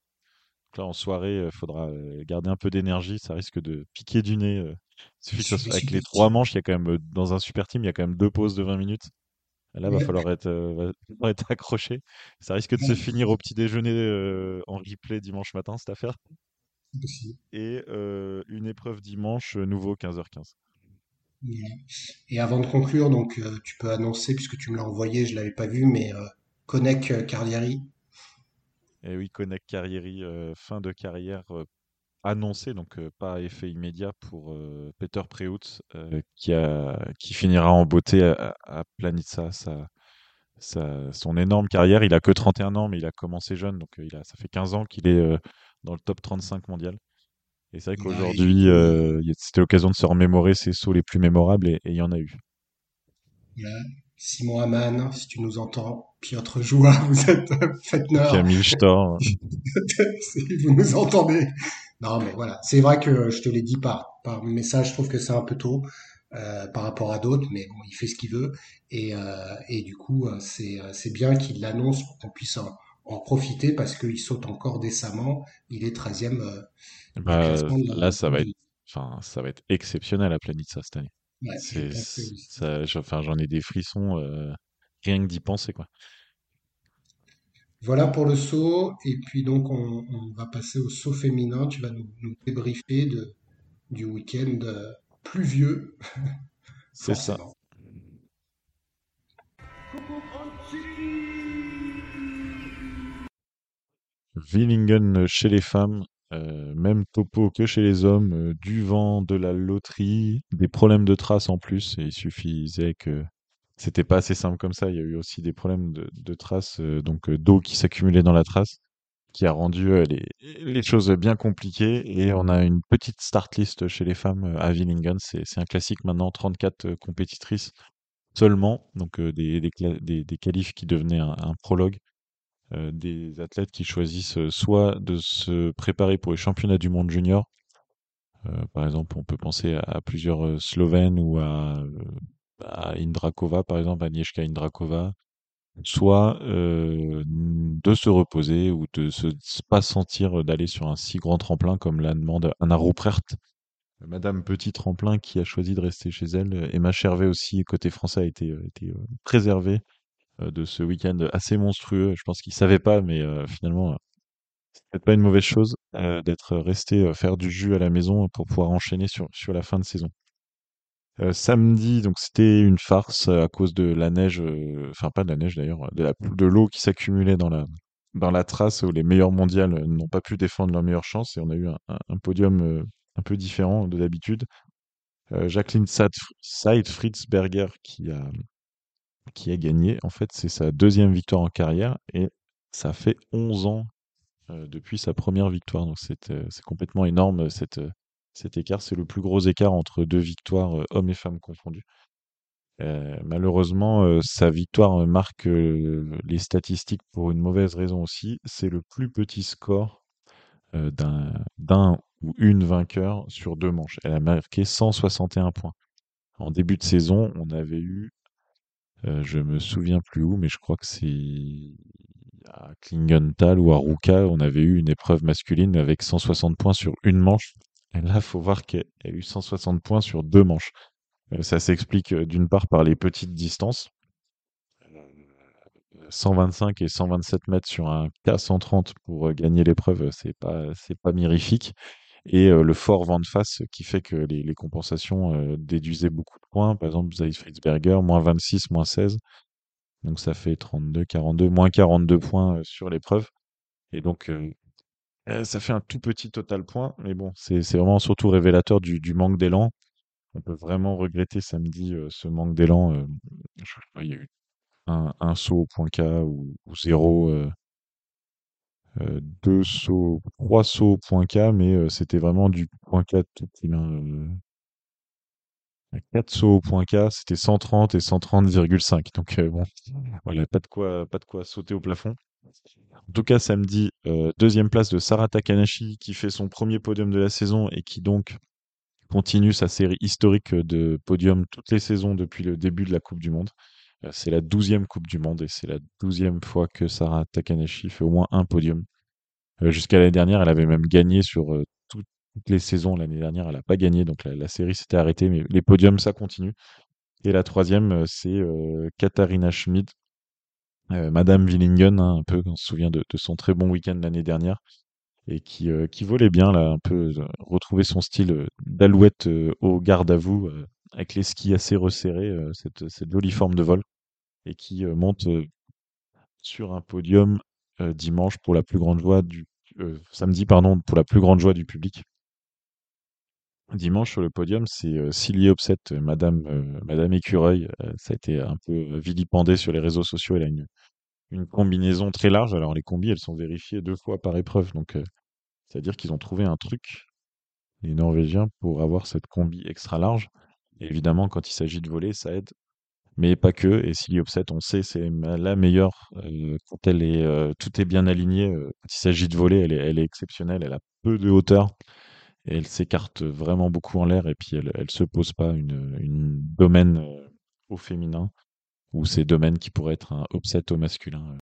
Là, en soirée, il faudra euh, garder un peu d'énergie, ça risque de piquer du nez. euh. Il suffit que avec les trois manches, il y a quand même, euh, dans un super team, il y a quand même deux pauses de 20 minutes. Là, va Ouais, falloir être, euh, va falloir être accroché. Ça risque de se finir au petit déjeuner euh, en replay dimanche matin, cette affaire. Et euh, une épreuve dimanche, euh, nouveau 15h15. Voilà. Et avant de conclure, donc euh, tu peux annoncer, puisque tu me l'as envoyé, je l'avais pas vu, mais euh, Connect euh, Carlieri. Et oui, Konek Carrieri, euh, fin de carrière euh, annoncée, donc euh, pas effet immédiat pour euh, Peter Preutz, euh, qui, a, qui finira en beauté à, à Planitza, sa, sa- son énorme carrière. Il a que 31 ans, mais il a commencé jeune, donc il a, ça fait 15 ans qu'il est dans le top 35 mondial. Et c'est vrai et qu'aujourd'hui, c'était l'occasion de se remémorer ses sauts les plus mémorables, et et il y en a eu. Simon Hamann, si tu nous entends, Piotr Joua, vous êtes Fettner, Camille Storr, si vous nous entendez. Non, mais voilà, c'est vrai que je te l'ai dit par, par message, je trouve que c'est un peu tôt euh, par rapport à d'autres, mais bon, il fait ce qu'il veut. Et, euh, et du coup, euh, c'est c'est bien qu'il l'annonce pour qu'on puisse en, en profiter parce qu'il saute encore décemment. Il est treizième euh, du bah, là, ça va être, ça va être exceptionnel à Planitza cette année. Ouais, C'est, ça, j'en- enfin, j'en ai des frissons, euh, rien que d'y penser, quoi. Voilà pour le saut. Et puis donc, on, on va passer au saut féminin. Tu vas nous, nous débriefer de, du week-end euh, pluvieux, C'est ça. Willingen chez les femmes, euh, même topo que chez les hommes, euh, du vent, de la loterie, des problèmes de traces en plus. Il suffisait que c'était pas assez simple comme ça. Il y a eu aussi des problèmes de, traces, euh, donc d'eau qui s'accumulait dans la trace, qui a rendu les, choses bien compliquées. Et on a une petite start list chez les femmes à Willingen. C'est, un classique maintenant, 34 euh, compétitrices seulement, donc des, des, qualifs qui devenaient un, prologue des athlètes qui choisissent euh, soit de se préparer pour les championnats du monde junior. Euh, par exemple, on peut penser à, plusieurs euh, Slovènes ou à, euh, à Indrakova, par exemple, Agnieszka Indrakova, soit euh, de se reposer ou de se pas sentir d'aller sur un si grand tremplin comme la demande Anna Ruprecht, Madame Petit Tremplin qui a choisi de rester chez elle. Emma Chervet aussi, côté français, a été, euh, été euh, préservée euh, de ce week-end assez monstrueux. Je pense qu'il savait pas, mais euh, finalement, euh, c'est peut-être pas une mauvaise chose euh, d'être resté euh, faire du jus à la maison pour pouvoir enchaîner sur, sur la fin de saison. Euh, samedi, donc c'était une farce euh, à cause de la neige, euh, enfin pas de la neige d'ailleurs, de de l'eau qui s'accumulait dans la dans la trace où les meilleurs mondiales euh, n'ont pas pu défendre leur meilleure chance et on a eu un, podium euh, un peu différent de d'habitude. Euh, Jacqueline Seid-Fritzberger qui a qui a gagné. En fait, c'est sa deuxième victoire en carrière et ça fait 11 ans euh, depuis sa première victoire. Donc c'est euh, complètement énorme euh, cet écart. C'est le plus gros écart entre deux victoires, hommes et femmes confondus. Malheureusement, sa victoire marque les statistiques pour une mauvaise raison aussi. C'est le plus petit score d'un ou une vainqueur sur deux manches. Elle a marqué 161 points. En début de saison, on avait eu euh, je me souviens plus où, mais je crois que c'est à Klingenthal ou à Ruka, on avait eu une épreuve masculine avec 160 points sur une manche. Et là, faut voir qu'elle a eu 160 points sur deux manches. Euh, ça s'explique euh, d'une part par les petites distances, 125 et 127 mètres sur un K130 pour gagner l'épreuve, c'est pas c'est pas mirifique. Et le fort vent de face qui fait que les, compensations déduisaient beaucoup de points. Par exemple, Zeiss Fritzberger, moins 26, moins 16. Donc ça fait 32, 42, moins 42 points sur l'épreuve. Et donc euh, ça fait un tout petit total point. Mais bon, c'est vraiment surtout révélateur du, manque d'élan. On peut vraiment regretter samedi ce manque d'élan. il y a eu un, saut au point K ou, zéro, euh, deux sauts, trois sauts au point K, mais euh, c'était vraiment du point K tout petit. hein, euh, Quatre sauts au point K, c'était 130 et 130,5. Donc bon, voilà, pas de quoi, pas de quoi sauter au plafond. En tout cas, samedi, deuxième place de Sarah Takanashi qui fait son premier podium de la saison et qui donc continue sa série historique de podiums toutes les saisons depuis le début de la Coupe du Monde. Euh, C'est la douzième Coupe du Monde et c'est la douzième fois que Sarah Takanashi fait au moins un podium. Euh, Jusqu'à l'année dernière, elle avait même gagné sur euh, tout- toutes les saisons. L'année dernière, elle n'a pas gagné, donc la, série s'était arrêtée, mais les podiums, ça continue. Et la troisième, c'est Katharina Schmid, Madame Willingen, hein, un peu, on se souvient de, son très bon week-end l'année dernière, et qui, volait bien, là, un peu, retrouver son style d'alouette au garde à vous, avec les skis assez resserrés, cette, cette jolie forme de vol, et qui monte sur un podium dimanche pour la plus grande joie du samedi pardon pour la plus grande joie du public. Dimanche sur le podium, c'est Silly Opset, euh, Madame Madame Écureuil. Ça a été un peu vilipendé sur les réseaux sociaux. Elle a une une combinaison très large. Alors les combis, elles sont vérifiées deux fois par épreuve, donc c'est-à-dire qu'ils ont trouvé un truc les Norvégiens pour avoir cette combi extra large. Évidemment, quand il s'agit de voler, ça aide mais pas que. Et Silly Opset, on sait, c'est la meilleure euh, quand elle est, euh, tout est bien aligné. euh, quand il s'agit de voler, elle est, elle est exceptionnelle. Elle a peu de hauteur et elle s'écarte vraiment beaucoup en l'air. Et puis elle, elle se pose pas une, domaine au féminin ou ces domaines qui pourraient être un upset au masculin.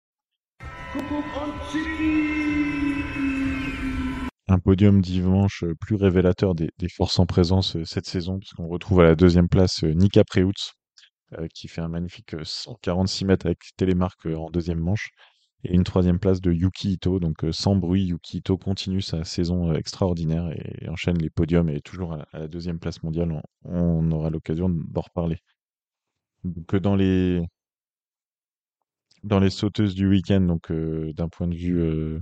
Un podium dimanche plus révélateur des, forces en présence cette saison, puisqu'on retrouve à la deuxième place Nika Preutz, euh, qui fait un magnifique euh, 146 mètres avec télémarque euh, en deuxième manche. Et une troisième place de Yuki Ito. Donc euh, sans bruit, Yuki Ito continue sa saison euh, extraordinaire et, enchaîne les podiums et toujours à, la deuxième place mondiale. On, aura l'occasion d'en reparler. Donc euh, dans les sauteuses du week-end, donc euh, d'un point de vue euh,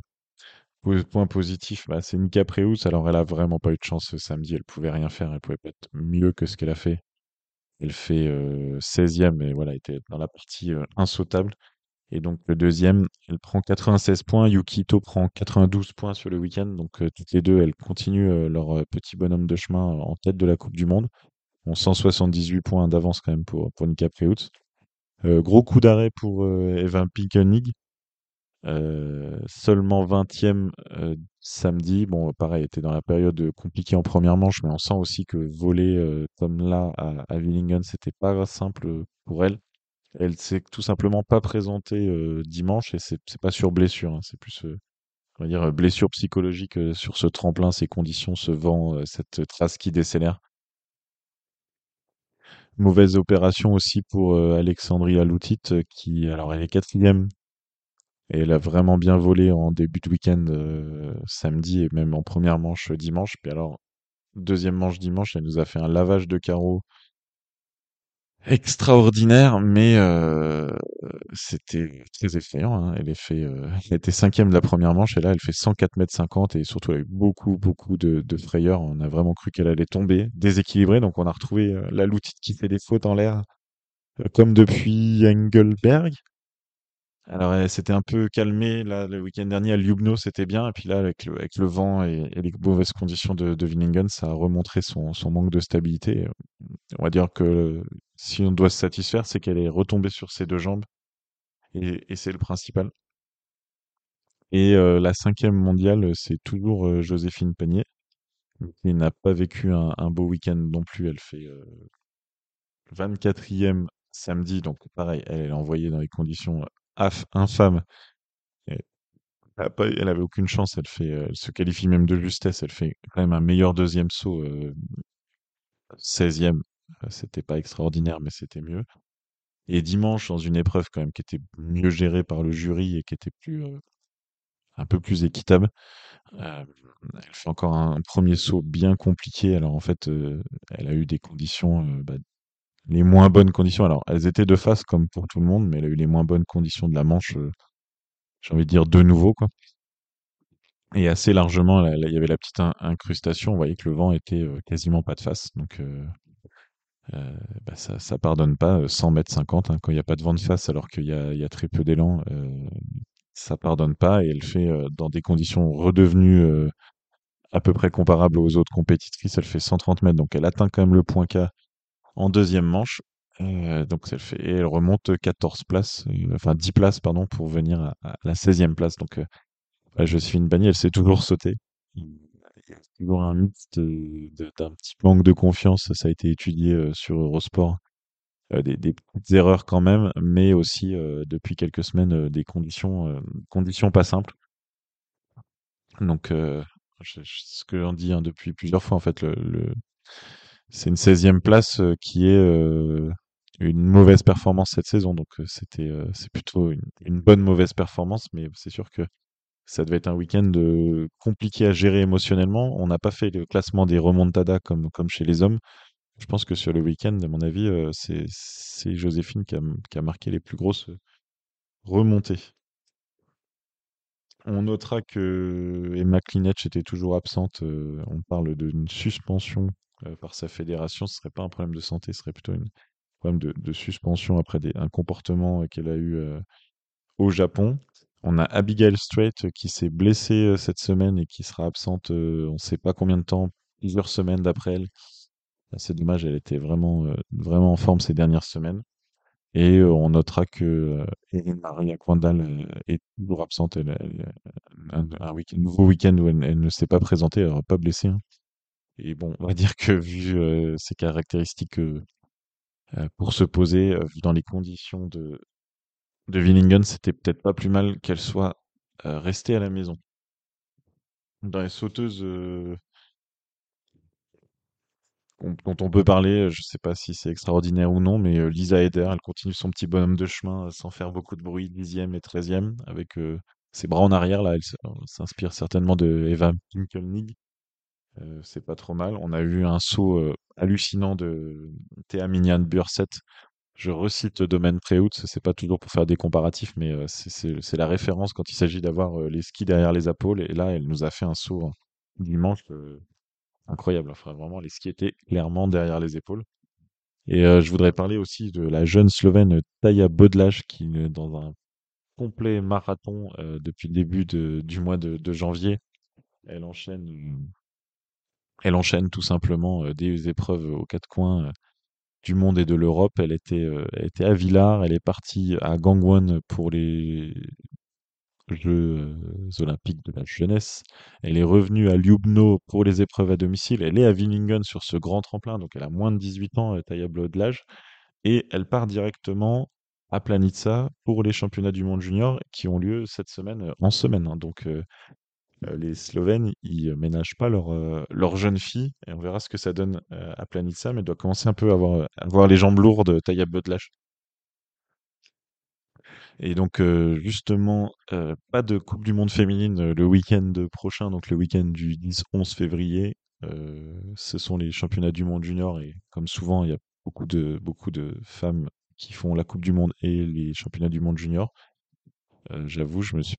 po- point positif, bah, c'est Nika Preutz. Alors elle a vraiment pas eu de chance ce samedi. Elle pouvait rien faire. Elle pouvait pas être mieux que ce qu'elle a fait. Elle fait euh, 16e et voilà, elle était dans la partie insautable. Et donc le deuxième, elle prend 96 points, Yukito prend 92 points sur le week-end. Donc toutes les deux, elles continuent leur petit bonhomme de chemin en tête de la Coupe du Monde. On 178 points d'avance quand même pour, pour Nika gros coup d'arrêt pour Evan Pinkelnig. Euh, seulement 20e euh, samedi. Bon, pareil, était dans la période compliquée en première manche, mais on sent aussi que voler euh, comme là à, à Willingen, c'était pas simple pour elle. Elle s'est tout simplement pas présentée euh, dimanche et c'est pas sur blessure, hein, c'est plus euh, on va dire euh, blessure psychologique euh, sur ce tremplin, ces conditions, ce vent, euh, cette trace qui décélère. Mauvaise opération aussi pour euh, Alexandria Loutit euh, qui alors elle est quatrième et elle a vraiment bien volé en début de week-end euh, samedi et même en première manche euh, dimanche. Puis alors deuxième manche dimanche, elle nous a fait un lavage de carreaux extraordinaire, mais euh, c'était très effrayant. hein. Elle, est fait, elle était cinquième de la première manche et là, elle fait 104 mètres 50 et surtout avec beaucoup, beaucoup de, de frayeur. On a vraiment cru qu'elle allait tomber, déséquilibrée. Donc, on a retrouvé la Loutite qui fait des fautes en l'air, comme depuis Engelberg. Alors, elle s'était un peu calmée là, le week-end dernier à Ljubno, c'était bien. Et puis là, avec le, vent et, les mauvaises conditions de, de ça a remontré son, manque de stabilité. On va dire que si on doit se satisfaire, c'est qu'elle est retombée sur ses deux jambes et, c'est le principal. Et euh, la cinquième mondiale, c'est toujours euh, Joséphine Panier, qui n'a pas vécu un, beau week-end non plus. Elle fait euh, 24e samedi, donc pareil, elle, est envoyée dans des conditions Et Elle avait aucune chance. Euh, elle se qualifie même de justesse. Elle fait quand même un meilleur deuxième saut, euh, 16e. Euh, C'était pas extraordinaire, mais c'était mieux. Et dimanche, dans une épreuve quand même qui était mieux gérée par le jury et qui était plus, euh, un peu plus équitable, euh, elle fait encore un premier saut bien compliqué. Alors en fait, euh, elle a eu des conditions, euh, bah, les moins bonnes conditions. Alors elles étaient de face comme pour tout le monde, mais elle a eu les moins bonnes conditions de la manche. euh, j'ai envie de dire de nouveau quoi. Et assez largement, il y avait la petite in- incrustation. On voyait que le vent était euh, quasiment pas de face, donc euh, bah, ça, ça pardonne pas. euh, 100 mètres 50 hein, quand il n'y a pas de vent de face, alors qu'il y a, très peu d'élan. euh, ça pardonne pas et elle fait dans des conditions redevenues à peu près comparables aux autres compétitrices. Elle fait 130 mètres, donc elle atteint quand même le point K en deuxième manche. Euh, donc elle fait et elle remonte 14 places, euh, enfin 10 places pardon, pour venir à, la 16e place. Donc euh, bah, Joséphine Bagné, elle s'est toujours sautée. Il y a toujours un mythe d'un petit manque de confiance. Ça a été étudié sur Eurosport. Des, petites erreurs quand même, mais aussi depuis quelques semaines des conditions, conditions pas simples. Donc, je- je- ce que l'on dit hein, depuis plusieurs fois, en fait, le, le- c'est une 16e place euh, qui est euh, une mauvaise performance cette saison. Donc, euh, c'était, c'est plutôt une, bonne mauvaise performance, mais c'est sûr que ça devait être un week-end compliqué à gérer émotionnellement. On n'a pas fait le classement des remontadas comme, comme chez les hommes. Je pense que sur le week-end, à mon avis, c'est, Joséphine qui a, qui a marqué les plus grosses remontées. On notera que Emma Klinech était toujours absente. on parle d'une suspension euh, par sa fédération. Ce serait pas un problème de santé, ce serait plutôt un problème de, suspension après un comportement euh, qu'elle a eu euh, au Japon. On a Abigail Strait qui s'est blessée cette semaine et qui sera absente, on ne sait pas combien de temps, plusieurs semaines d'après elle. Ah, C'est dommage, elle était vraiment, vraiment en forme ces dernières semaines. Et on notera que Maria Quandal est toujours absente. Elle, un, un week- nouveau week-end où elle, elle ne s'est pas présentée, elle n'aura pas blessée. hein. Et bon, on va dire que vu ses caractéristiques pour se poser, vu dans les conditions de, de Willingen, c'était peut-être pas plus mal qu'elle soit restée à la maison. Dans les sauteuses on- dont on peut parler, je sais pas si c'est extraordinaire ou non, mais Lisa Eder, elle continue son petit bonhomme de chemin sans faire beaucoup de bruit, dixième et treizième, avec ses bras en arrière, là, elle s'inspire certainement de Eva Pinkelnig. Euh, c'est pas trop mal. On a eu un saut euh, hallucinant de Théa Minian Burset. Je recite Domaine Préout, c'est pas toujours pour faire des comparatifs, mais euh, c'est la référence quand il s'agit d'avoir les skis derrière les épaules. Et là, elle nous a fait un saut hein, dimanche incroyable. Enfin, vraiment, les skis étaient clairement derrière les épaules. Et je voudrais parler aussi de la jeune Slovène Taya Bodlaj qui, dans un complet marathon depuis le début de- du mois de, janvier, elle enchaîne, elle enchaîne tout simplement des épreuves aux quatre coins du monde et de l'Europe. Elle était, à Villars, elle est partie à Gangwon pour les Jeux olympiques de la jeunesse. Elle est revenue à Ljubno pour les épreuves à domicile. Elle est à Villingen sur ce grand tremplin, donc elle a moins de 18 ans, euh, Taya Bodlaj. Et elle part directement à Planica pour les championnats du monde junior qui ont lieu cette semaine en semaine. hein. Donc euh, les Slovènes, ils euh, ménagent pas leur, euh, leur jeune fille et on verra ce que ça donne euh, à Planica, mais elle doit commencer un peu à avoir, les jambes lourdes, Taya Bodlach. Et donc justement, pas de Coupe du Monde féminine le week-end prochain, donc le week-end du 10-11 février. Ce sont les championnats du monde junior et comme souvent, il y a beaucoup de, beaucoup de femmes qui font la Coupe du Monde et les championnats du monde junior. J'avoue, je me suis...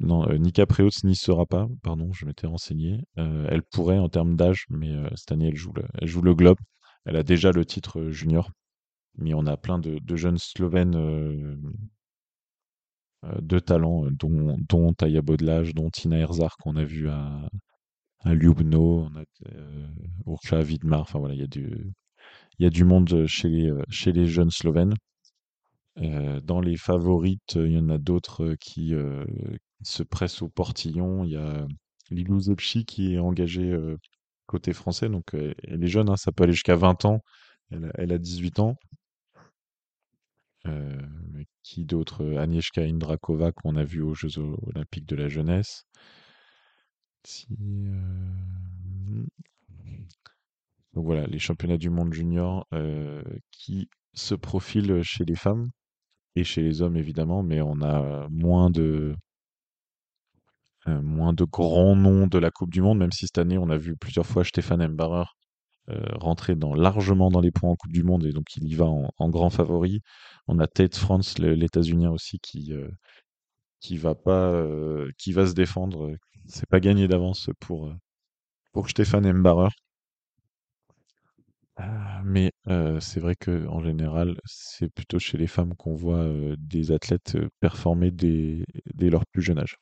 Non, euh, Nika Preutz n'y sera pas, pardon, je m'étais renseigné. Euh, elle pourrait en termes d'âge, mais euh, cette année, elle joue le, le Globe. Elle a déjà le titre junior, mais on a plein de, jeunes Slovènes de talent, dont, Taya Bodlaj, dont Tina Herzar qu'on a vu à, Ljubno, on a Vidmar, enfin voilà, il y a du, monde chez les, jeunes Slovènes. Dans les favorites, il y en a d'autres qui se pressent au portillon. Il y a Lilou Zepchi qui est engagée côté français, donc elle est jeune, hein, ça peut aller jusqu'à 20 ans. Elle, a- elle a 18 ans. Qui d'autre? Agnieszka Indrakova qu'on a vu aux Jeux olympiques de la jeunesse. Euh, Donc voilà, les championnats du monde junior qui se profilent chez les femmes et chez les hommes évidemment, mais on a moins de euh, moins de grands noms de la Coupe du Monde, même si cette année on a vu plusieurs fois Stefan Embarer euh, rentrer largement dans les points en Coupe du Monde et donc il y va en, grand favori. On a Tate France, l'États-Unien aussi, qui euh, qui va pas euh, qui va se défendre. C'est pas gagné d'avance pour pour Stefan Embarer. Ah, mais c'est vrai que en général, c'est plutôt chez les femmes qu'on voit des athlètes performer dès, dès leur plus jeune âge.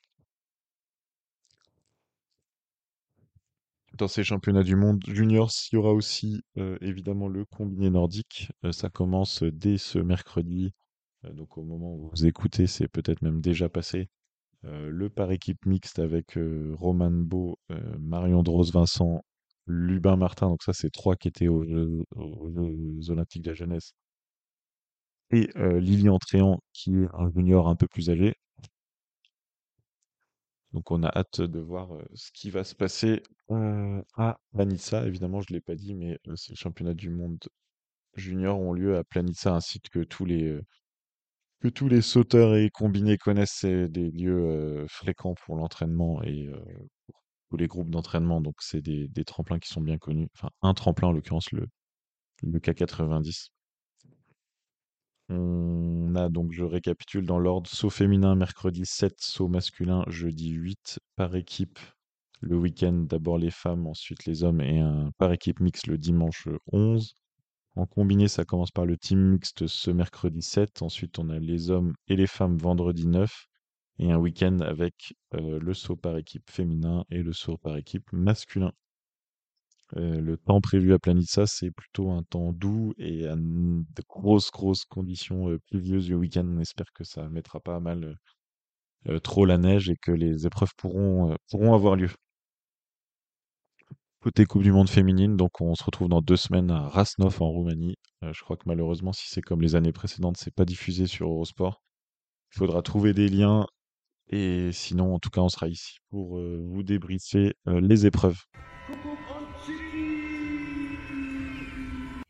Dans ces championnats du monde juniors, il y aura aussi euh, évidemment le combiné nordique. Euh, ça commence dès ce mercredi. Euh, donc au moment où vous écoutez, c'est peut-être même déjà passé. Euh, le par équipe mixte avec euh, Roman Beau, euh, Marion Dros-Vincent, Lubin Martin. Donc ça, c'est trois qui étaient aux Jeux, Olympiques de la jeunesse. Et euh, Lilian Tréant, qui est un junior un peu plus âgé. Donc on a hâte de voir ce qui va se passer à Planitza. Évidemment, je ne l'ai pas dit, mais euh, ces championnats du monde junior ont lieu à Planitza, un site que tous les, sauteurs et combinés connaissent. C'est des lieux fréquents pour l'entraînement et pour tous les groupes d'entraînement. Donc c'est des, des tremplins qui sont bien connus. Enfin, un tremplin en l'occurrence, le, le K90. On a donc, je récapitule dans l'ordre, saut féminin mercredi 7, saut masculin jeudi 8 par équipe. Le week-end, d'abord les femmes, ensuite les hommes et un par équipe mixte le dimanche 11. En combiné, ça commence par le team mixte ce mercredi 7. Ensuite, on a les hommes et les femmes vendredi 9. Et un week-end avec euh, le saut par équipe féminin et le saut par équipe masculin. Euh, le temps prévu à Planitza, c'est plutôt un temps doux et à de grosses, grosses conditions euh, pluvieuses le week-end. On espère que ça mettra pas mal euh, trop la neige et que les épreuves pourront, pourront avoir lieu. Côté Coupe du Monde féminine, donc on se retrouve dans deux semaines à Rasnov en Roumanie. je crois que malheureusement, si c'est comme les années précédentes, c'est pas diffusé sur Eurosport. Il faudra trouver des liens et sinon, en tout cas, on sera ici pour vous débriefer les épreuves.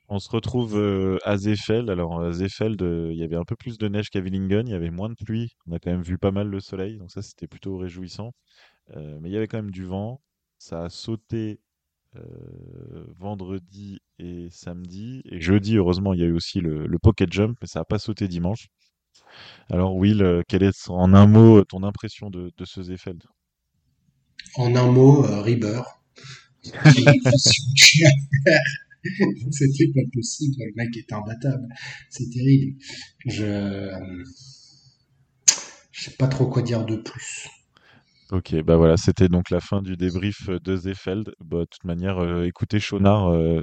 On se retrouve à Zefeld. Alors, à Zefeld, il y avait un peu plus de neige qu'à Willingen. Il y avait moins de pluie. On a quand même vu pas mal le soleil. Donc, ça, c'était plutôt réjouissant. mais il y avait quand même du vent. Ça a sauté vendredi et samedi. Et jeudi, heureusement, il y a eu aussi le, pocket jump, mais ça n'a pas sauté dimanche. Alors, Will, quelle est en un mot ton impression de, ce Zefeld En un mot, Rieber. C'était pas possible, le mec est imbattable. C'est terrible. Je je sais pas trop quoi dire de plus. Ok, bah voilà, c'était donc la fin du débrief de Zefeld. Bah, de toute manière, euh, écoutez, Chonard, euh,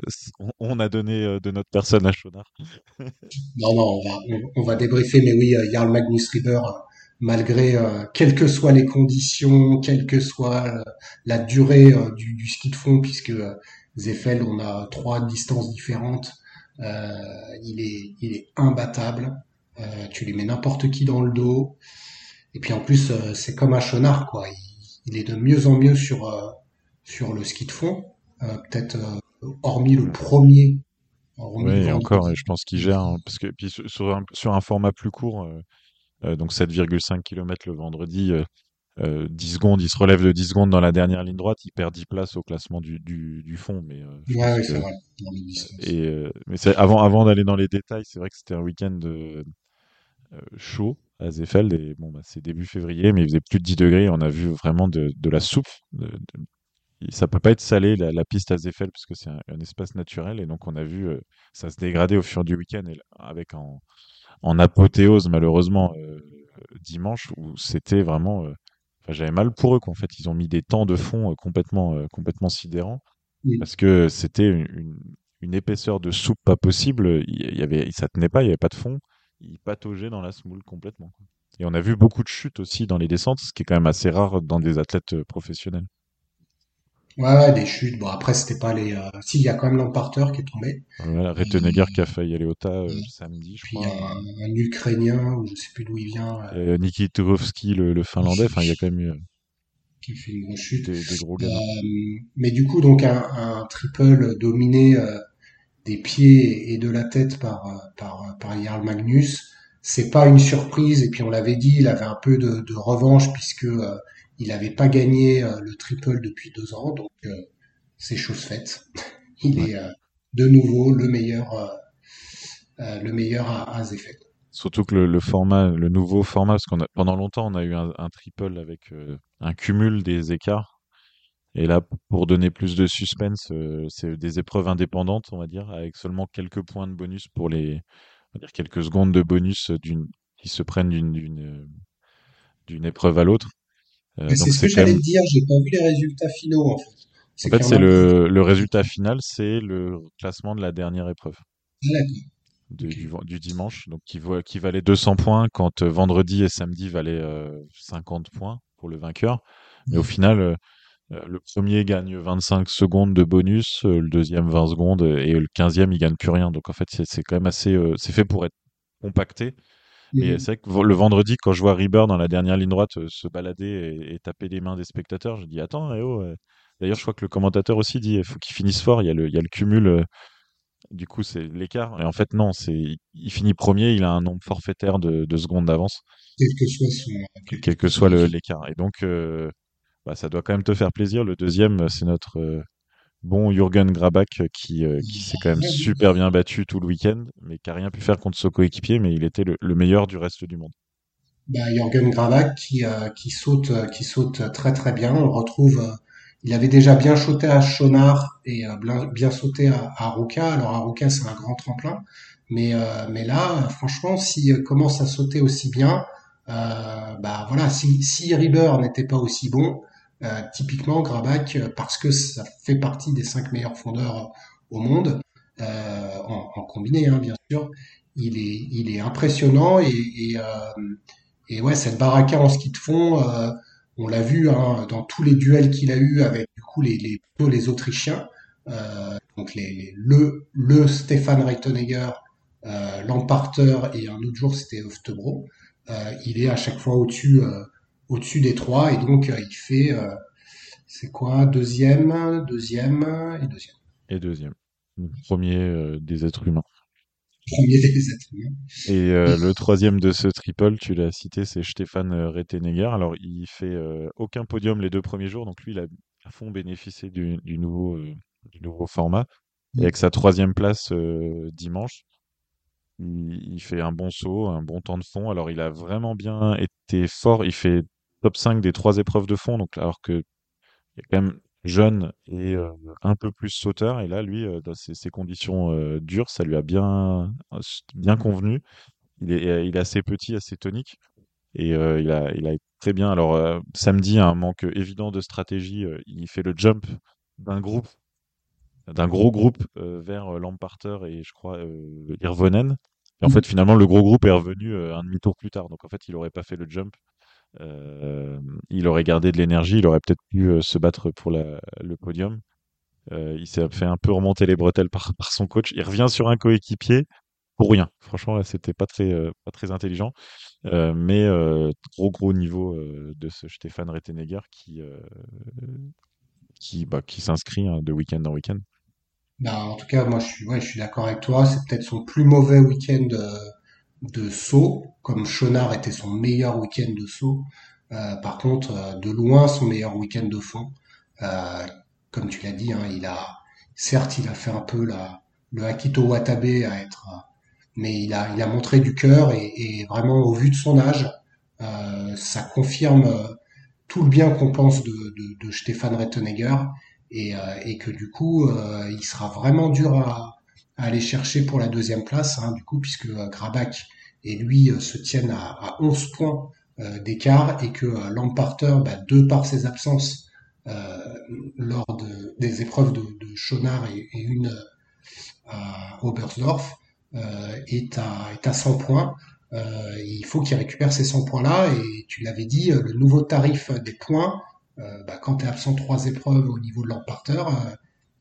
on, a donné euh, de notre personne à Chonard. non, non, on va, on, va débriefer, mais oui, Jarl Magnus Rieber, malgré, quelles que soient les conditions, quelle que soit la durée du, du, ski de fond, puisque Zeffel, on a trois distances différentes. Euh, il est, il est imbattable. Euh, tu lui mets n'importe qui dans le dos. Et puis en plus, euh, c'est comme un chenard, quoi. Il, est de mieux en mieux sur sur le ski de fond. Peut-être hormis le premier. oui, encore, je pense qu'il gère hein, parce que puis sur un, sur un format plus court, donc 7,5 km le vendredi. 10 euh, secondes, il se relève de 10 secondes dans la dernière ligne droite, il perd 10 places au classement du, du, fond. Mais, euh, ouais, c'est vrai. Et, euh, mais avant, avant d'aller dans les détails, c'est vrai que c'était un week-end chaud à Zefeld. Et bon, bah, c'est début février, mais il faisait plus de 10 degrés. On a vu vraiment de, de la soupe. De, ça peut pas être salé la, piste à Zefeld parce que c'est un, espace naturel. Et donc, on a vu ça se dégrader au fur du week-end avec en, en apothéose, malheureusement, dimanche, où c'était vraiment j'avais mal pour eux, qu'en fait. Ils ont mis des temps de fond euh, complètement, euh, complètement sidérants. Parce que c'était une, une, épaisseur de soupe pas possible. Il y avait, ça tenait pas, il n'y avait pas de fond. Ils pataugeaient dans la semoule complètement. Et on a vu beaucoup de chutes aussi dans les descentes, ce qui est quand même assez rare dans des athlètes euh, professionnels. Ouais, ouais, des chutes. Bon, après, c'était pas les. Euh... Si, il y a quand même l'emparteur qui est tombé. Voilà, Rettenegger qui a failli aller au tas euh, samedi, je Puis crois. il y a un, Ukrainien, ou je sais plus d'où il vient. Euh... Niki Turovski, le, le, finlandais. Enfin, il y a quand même eu. Euh, qui fait une grosse chute. Des, des gros gars. Euh, mais du coup, donc, un, un triple dominé euh, des pieds et de la tête par, par, par Jarl Magnus. C'est pas une surprise. Et puis, on l'avait dit, il avait un peu de, de revanche puisque il n'avait pas gagné euh, le triple depuis deux ans, donc euh, c'est chose faite. Il est euh, de nouveau le meilleur, le meilleur à, à Surtout que le, format, le nouveau format, parce qu'on a pendant longtemps on a eu un, triple avec un cumul des écarts. Et là, pour donner plus de suspense, c'est des épreuves indépendantes, on va dire, avec seulement quelques points de bonus pour les, on va dire quelques secondes de bonus d'une, qui se prennent d'une, d'une épreuve à l'autre. Euh, c'est ce que j'allais te dire, j'ai pas vu les résultats finaux en fait. En fait, c'est le, le, résultat final, c'est le classement de la dernière épreuve. Ah, du, du, dimanche, donc qui, qui, valait 200 points quand euh, vendredi et samedi valaient 50 euh, points pour le vainqueur. Mais au final, le premier gagne 25 secondes de bonus, le deuxième 20 secondes et le quinzième il gagne plus rien. Donc en fait, c'est quand même assez, c'est fait pour être compacté. Mais c'est vrai que le vendredi, quand je vois Rieber dans la dernière ligne droite euh, se balader et, taper les mains des spectateurs, je dis attends, eh oh, euh. D'ailleurs, je crois que le commentateur aussi dit il faut qu'il finisse fort. Il y a le, il y a le cumul. Euh, du coup, c'est l'écart. Et en fait, non, c'est il finit premier. Il a un nombre forfaitaire de, de secondes d'avance. Quel que soit son. Quel, que soit l'écart. Et donc, bah, ça doit quand même te faire plaisir. Le deuxième, c'est notre bon Jürgen Grabach qui, qui s'est quand même super bien battu tout le week-end, mais qui a rien pu faire contre son coéquipier, mais il était le, meilleur du reste du monde. Jürgen Grabach qui, qui saute qui saute très très bien. On retrouve il avait déjà bien sauté à Chonard et bien, sauté à, à Ruka. Alors à Ruka, c'est un grand tremplin. Mais, euh, mais là, franchement, s'il commence à sauter aussi bien, euh, bah voilà, si, si River n'était pas aussi bon, euh, typiquement Grabach, parce que ça fait partie des cinq meilleurs fondeurs au monde, en, combiné, hein, bien sûr, il est, il est impressionnant et, et, ouais, cette baraka en ski de fond, on l'a vu hein, dans tous les duels qu'il a eu avec du coup les, les, les Autrichiens, donc le, le Stéphane Reitenegger euh, Lamparter et un autre jour c'était Oftebro. Euh, il est à chaque fois au-dessus euh, au-dessus des trois et donc il fait c'est quoi deuxième, deuxième et deuxième. Et deuxième. Premier des êtres humains. Premier des êtres humains. Et le troisième de ce triple, tu l'as cité, c'est Stéphane Rettenegger. Alors, il fait aucun podium les deux premiers jours, donc lui, il a à fond bénéficié du, du nouveau, du nouveau format. Et avec sa troisième place dimanche, il, fait un bon saut, un bon temps de fond. Alors, il a vraiment bien été fort. Il fait top 5 des trois épreuves de fond. Donc, alors que il est quand même jeune et euh, un peu plus sauteur. Et là, lui, euh, dans ces, conditions euh, dures, ça lui a bien, bien convenu. Il est, il est assez petit, assez tonique. Et il, a, il a été très bien. Alors, samedi, un manque évident de stratégie. il fait le jump d'un groupe d'un gros groupe vers Lamparter et je crois Irvonen. Et en mmh. fait, finalement, le gros groupe est revenu un demi-tour plus tard. Donc, en fait, il n'aurait pas fait le jump. Il aurait gardé de l'énergie. Il aurait peut-être pu se battre pour le podium. il s'est fait un peu remonter les bretelles par, son coach. Il revient sur un coéquipier pour rien. Franchement, là, c'était pas très, pas très intelligent. mais gros, gros niveau de ce Stéphane Rettenegger qui, qui, bah, qui s'inscrit hein, de week-end en week-end. Bah, en tout cas, moi, je suis d'accord avec toi. C'est peut-être son plus mauvais week-end de, saut, comme Chonard était son meilleur week-end de saut. Euh, par contre, euh, de loin, son meilleur week-end de fond. Euh, comme tu l'as dit, hein, il a, certes, il a fait un peu la, le Akito Watabe à être, mais il a, il a montré du cœur et, et vraiment au vu de son âge, ça confirme tout le bien qu'on pense de, de, de Stéphane Rettenegger et, euh, et que du coup, euh, il sera vraiment dur à, aller chercher pour la deuxième place, hein, du coup, puisque euh, Grabach et lui se tiennent à, à 11 points d'écart et que Lamparter, bah, de par ses absences lors de, des épreuves de, de Schonard et, une à Oberstdorf, est, à, est à 100 points. Euh, il faut qu'il récupère ces 100 points-là et tu l'avais dit, le nouveau tarif des points euh, bah, quand tu es absent trois épreuves au niveau de euh,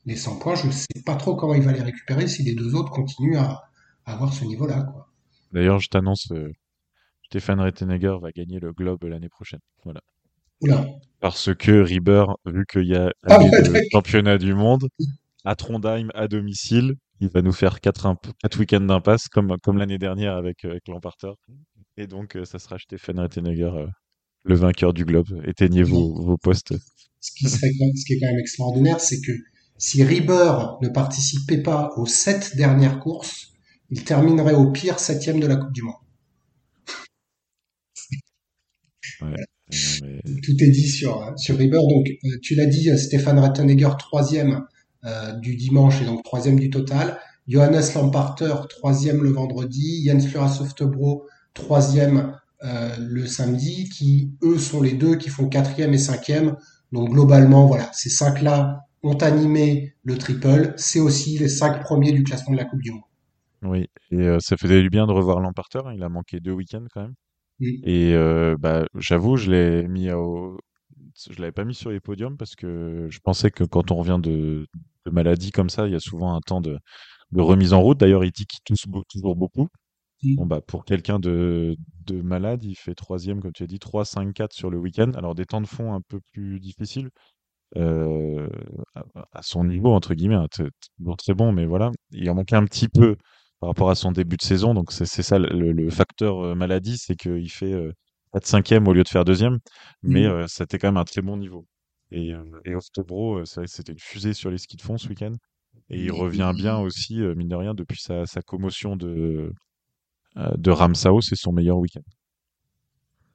les 100 points, je ne sais pas trop comment il va les récupérer si les deux autres continuent à, avoir ce niveau-là. D'ailleurs, je t'annonce, euh, Stéphane Rettenegger va gagner le Globe l'année prochaine. Voilà. Parce que Rieber, vu qu'il y a ah, le championnat du monde, à Trondheim, à domicile, il va nous faire quatre, quatre week-ends d'impasse, comme, comme l'année dernière avec, avec Lamparter. Et donc, ça sera Stéphane Rettenegger le vainqueur du globe. Éteignez vos, vos postes. Ce qui, serait, ce qui est quand même extraordinaire, c'est que si Rieber ne participait pas aux sept dernières courses, il terminerait au pire septième de la Coupe du Monde. Tout est dit sur, sur Rieber. Donc, euh, tu l'as dit, Stéphane Rattenegger, troisième euh, du dimanche et donc troisième du total. Johannes Lamparter, troisième le vendredi. Jens Flura Softebro, troisième euh, le samedi, qui eux sont les deux qui font quatrième et cinquième. Donc globalement, voilà, ces cinq-là ont animé le triple. C'est aussi les cinq premiers du classement de la Coupe du Monde. Oui, et euh, ça faisait du bien de revoir l'emparter. Hein. Il a manqué deux week-ends quand même. Et euh, bah, j'avoue, je l'ai mis au... je l'avais pas mis sur les podiums parce que je pensais que quand on revient de, de maladie comme ça, il y a souvent un temps de, de remise en route. D'ailleurs, il dit qu'il tousse toujours beaucoup. Bon, bah, pour quelqu'un de, de malade, il fait troisième, comme tu as dit, 3, 5, 4 sur le week-end. Alors, des temps de fond un peu plus difficiles. Euh, à, son niveau, entre guillemets, hein, très bon, mais voilà. Il en manquait un petit peu par rapport à son début de saison. Donc, c'est ça le, facteur euh, maladie, c'est qu'il fait euh, 4 5 au lieu de faire deuxième. Mais mmh. euh, c'était quand même un très bon niveau. Et, et que c'était une fusée sur les skis de fond ce week-end. Et il revient bien aussi, mine de rien, depuis sa, sa commotion de, de Ramsao, c'est son meilleur week-end.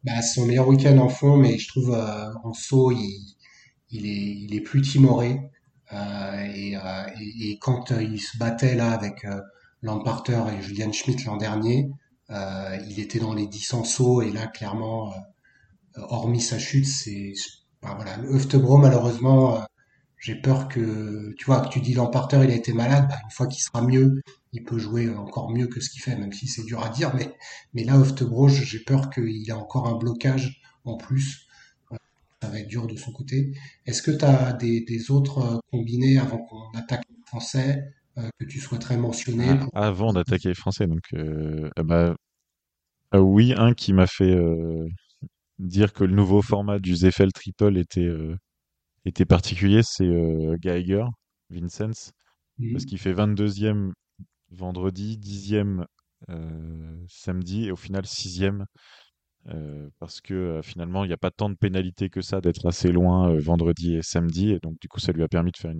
Bah, son meilleur week-end en fond, mais je trouve euh, en saut, il, il est, il est plus timoré. Euh, et, euh, et, et quand euh, il se battait là avec Lamparter et Julian Schmidt l'an dernier, il était dans les 10 en saut et là clairement, hormis sa chute, c'est, bah, voilà, malheureusement, j'ai peur que, tu vois, que tu dis Lamparter il a été malade, bah, une fois qu'il sera mieux, il peut jouer encore mieux que ce qu'il fait, même si c'est dur à dire, mais, mais là Oeftebro, j'ai peur qu'il ait encore un blocage en plus ça va être dur de son côté. Est-ce que tu as des, des autres euh, combinés avant qu'on attaque les Français euh, que tu souhaiterais mentionner Ah, avant d'attaquer les Français, donc euh, bah, euh, oui, un qui m'a fait euh, dire que le nouveau format du Zeffel Triple était, était particulier, c'est Geiger, Vincenz, parce Mhm. qu'il fait 22e vendredi, 10e euh, samedi et au final 6e euh, parce que euh, finalement il n'y a pas tant de pénalités que ça d'être assez loin euh, vendredi et samedi et donc du coup ça lui a permis de faire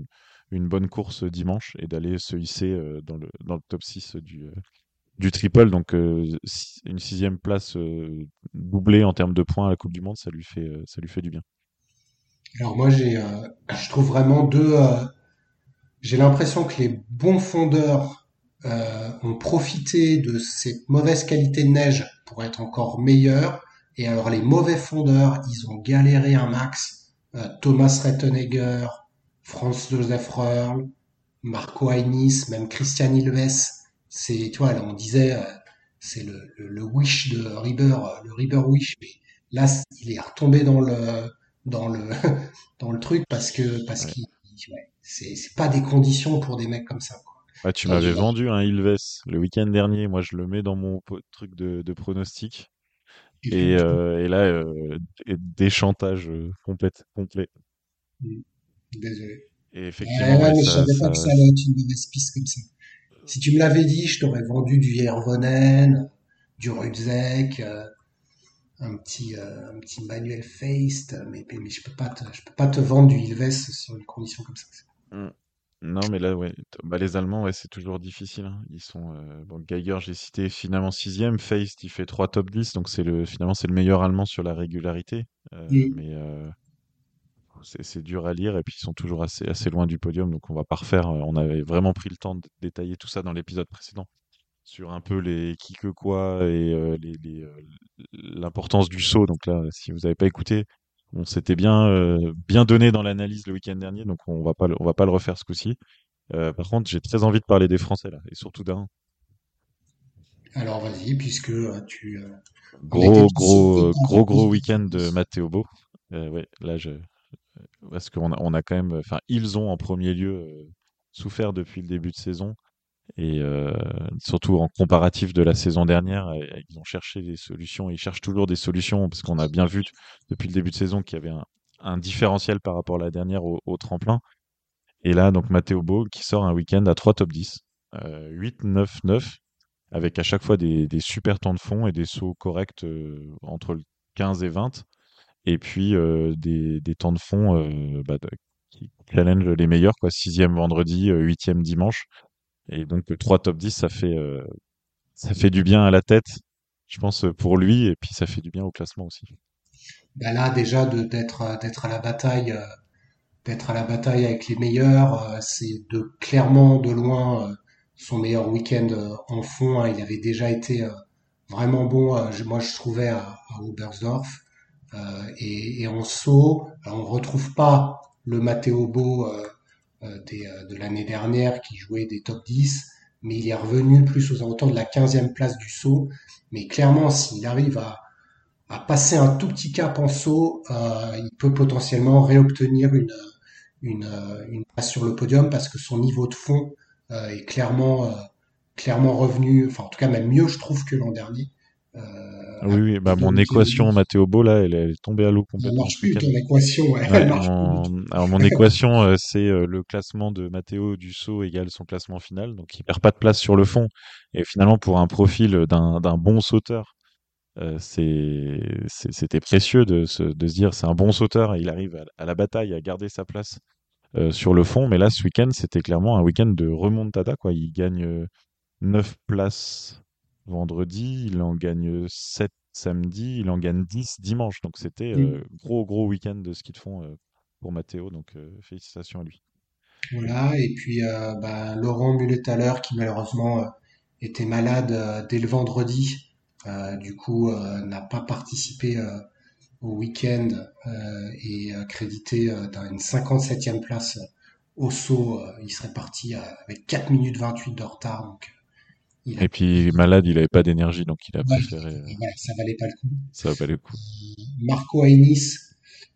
une, bonne course dimanche et d'aller se hisser dans le, top 6 du, triple donc une sixième place doublée en termes de points à la Coupe du Monde ça lui fait, du bien. Alors moi, j'ai, je trouve vraiment deux... j'ai l'impression que les bons fondeurs euh, ont profité de cette mauvaise qualité de neige pour être encore meilleurs. Et alors les mauvais fondeurs, ils ont galéré un max. Euh, Thomas Rettenegger, Franz Josef Röhrl, Marco Hainis, même Christian Ilves. C'est, tu vois, là, on disait, euh, c'est le, le, le wish de Rieber, euh, le Rieber wish. Mais là, il est retombé dans le, dans le, dans le truc parce que, parce Ouais. qu'il, ouais, c'est, c'est pas des conditions pour des mecs comme ça, quoi. Ouais, tu Toi, m'avais vendu un Ilves le week-end dernier, moi je le mets dans mon truc de, de pronostic et, euh, et là euh, déchantage euh, complète, complet. Hmm, désolé. Et effectivement, ouais, ouais, mais je ça, savais pas ça, que ça allait être une mauvaise piste comme ça. Si tu me l'avais dit, je t'aurais vendu du Yervonen, du Rudзek, euh, un petit, euh, un petit Manuel Feist, mais, mais, mais je peux pas te, je peux pas te vendre du Ilves sur une condition comme ça. Mm. Non, mais là, ouais, t- bah, les Allemands, ouais, c'est toujours difficile. hein. Ils sont, euh, bon, Geiger, j'ai cité finalement sixième. Feist, il fait trois top 10, donc c'est le, finalement, c'est le meilleur Allemand sur la régularité. Euh, mais euh, c'est c'est dur à lire et puis ils sont toujours assez, assez loin du podium, donc on va pas refaire. euh, On avait vraiment pris le temps de détailler tout ça dans l'épisode précédent sur un peu les qui que quoi et euh, les, les, euh, l'importance du saut. Donc là, si vous n'avez pas écouté, on s'était bien, euh, bien donné dans l'analyse le week-end dernier, donc on va pas, le- on va pas le refaire ce coup-ci. Euh, par contre, j'ai très envie de parler des Français là, et surtout d'un Alors vas-y, puisque euh, tu, gros, gros, gros, gros week-end de. Matteo. Euh, ouais, là, je, parce qu'on a, on a quand même, enfin, ils ont en premier lieu souffert depuis le début de saison. Et euh, surtout en comparatif de la saison dernière, euh, ils ont cherché des solutions, ils cherchent toujours des solutions, parce qu'on a bien vu depuis le début de saison qu'il y avait un, différentiel par rapport à la dernière au, tremplin. Et là, donc Matteo Bo qui sort un week-end à 3 top 10, euh, 8, 9, 9, avec à chaque fois des, super temps de fond et des sauts corrects euh, entre le 15 et 20, et puis des, des temps de fond bah, qui challenge les meilleurs, quoi, sixième vendredi, euh, huitième dimanche. Et donc, euh, trois top 10, ça fait, euh, ça fait du bien à la tête, je pense, euh, pour lui, et puis ça fait du bien au classement aussi. Ben là, déjà, d'être, à la bataille, d'être à la bataille avec les meilleurs, c'est de clairement de loin son meilleur week-end en fond. hein. Il avait déjà été vraiment bon, moi je trouvais à, à et, en saut, on retrouve pas le Matteo euh, des, euh, de l'année dernière qui jouait des top 10, mais il est revenu plus aux alentours de la 15e place du saut. Mais clairement, s'il arrive à, passer un tout petit cap en saut, euh, il peut potentiellement réobtenir une, euh, place sur le podium parce que son niveau de fond euh, est clairement, euh, clairement revenu, enfin en tout cas même mieux je trouve que l'an dernier. Euh, Oui, oui, bah mon Matteo équation. Matteo Bo, là, elle, elle est tombée à l'eau Elle complètement marche ce plus week-end. ton équation, ouais, Ouais, elle marche plus tout. mon... Alors mon équation, euh, c'est euh, le classement de Matteo du saut égale son classement final, donc il perd pas de place sur le fond. Et finalement, pour un profil d'un bon sauteur, c'était précieux de se, de se dire c'est un bon sauteur et il arrive à, la bataille à garder sa place sur le fond. Mais là, ce week-end, c'était clairement un week-end de remontada. Quoi. Il gagne 9 places vendredi, il en gagne 7 samedi, il en gagne 10 dimanche. Donc c'était mmh. gros, gros week-end de ski de fond pour Matteo. Donc félicitations à lui. Voilà, et puis bah, Laurent Mulet-Thaler qui malheureusement était malade dès le vendredi. du coup, n'a pas participé au week-end et crédité d'une 57e place au saut. il serait parti avec 4 minutes 28 de retard. Donc, et puis malade, il n'avait pas d'énergie, donc il a préféré. Euh, voilà, ça valait pas le coup. Ça valait le coup. Marco Ainis,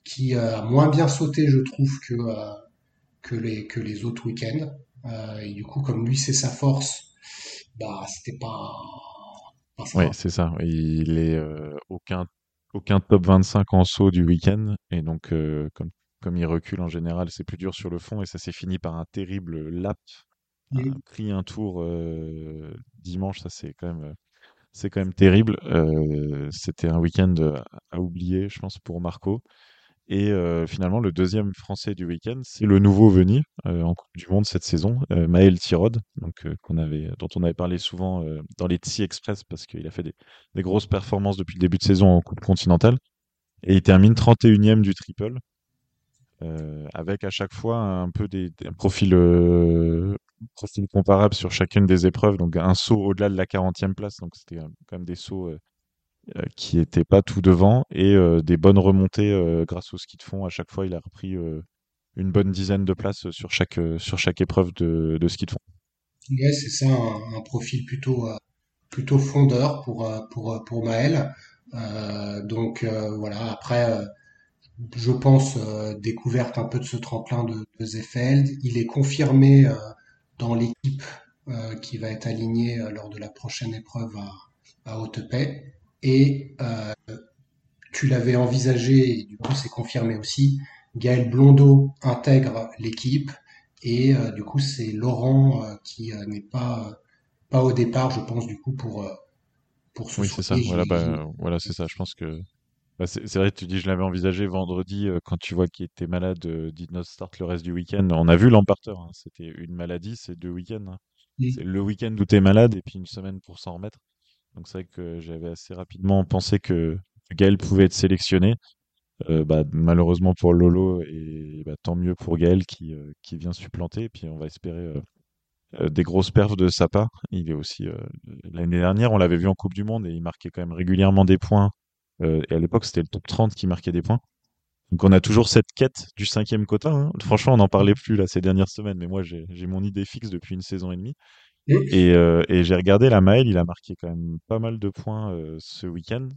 qui a moins bien sauté, je trouve, que, euh, que, les, que les autres week-ends. Euh, et du coup, comme lui, c'est sa force, bah, c'était pas. oui, c'est ça. Il est aucun, aucun top 25 en saut du week-end. Et donc, comme, comme il recule en général, c'est plus dur sur le fond. Et ça s'est fini par un terrible lap pris un tour dimanche, ça c'est quand même c'est quand même terrible. c'était un week-end à oublier, je pense, pour Marco. Et finalement, le deuxième Français du week-end, c'est le nouveau venu en Coupe du Monde cette saison, Maël Tirod, donc avait, dont on avait parlé souvent dans les TSI Express parce qu'il a fait des, des, grosses performances depuis le début de saison en Coupe continentale. Et il termine 31e du triple. Avec à chaque fois un peu des, un profil profil comparable sur chacune des épreuves, donc un saut au-delà de la 40e place, donc c'était quand même des sauts euh, euh, qui n'étaient pas tout devant, et euh, des bonnes remontées grâce au ski de fond. À chaque fois, il a repris une bonne dizaine de places sur chaque, sur chaque épreuve de, de ski de fond. Ouais, c'est ça, un, profil plutôt, plutôt fondeur pour, pour, pour Maël. donc voilà, après je pense, découverte un peu de ce tremplin de, de Zefeld. Il est confirmé dans l'équipe euh, qui va être alignée euh, lors de la prochaine épreuve à, à Hautepay. Et euh, tu l'avais envisagé, et du coup c'est confirmé aussi, Gaël Blondeau intègre l'équipe et du coup c'est Laurent qui n'est pas pas au départ, je pense du coup pour pour ce. Oui c'est ça. Voilà, bah, voilà c'est ça. Je pense que bah, c'est vrai, tu dis, je l'avais envisagé vendredi euh, quand tu vois qu'il était malade, euh, not start le reste du week-end. On a vu l'emporteur, hein, c'était une maladie, c'est deux week-ends. Hein. C'est le week-end où tu es malade et puis une semaine pour s'en remettre. Donc c'est vrai que j'avais assez rapidement pensé que Gaël pouvait être sélectionné. Euh, bah, malheureusement pour Lolo et bah, tant mieux pour Gaël qui, euh, qui vient supplanter. Et puis on va espérer des grosses perfs de sa part. Il est aussi l'année dernière, on l'avait vu en Coupe du Monde et il marquait quand même régulièrement des points euh, et à l'époque, c'était le top 30 qui marquait des points. Donc on a toujours cette quête du cinquième quota. Hein. Franchement, on n'en parlait plus là ces dernières semaines, mais moi j'ai mon idée fixe depuis une saison et demie. Et, euh, et j'ai regardé la Maël, il a marqué quand même pas mal de points euh, ce week-end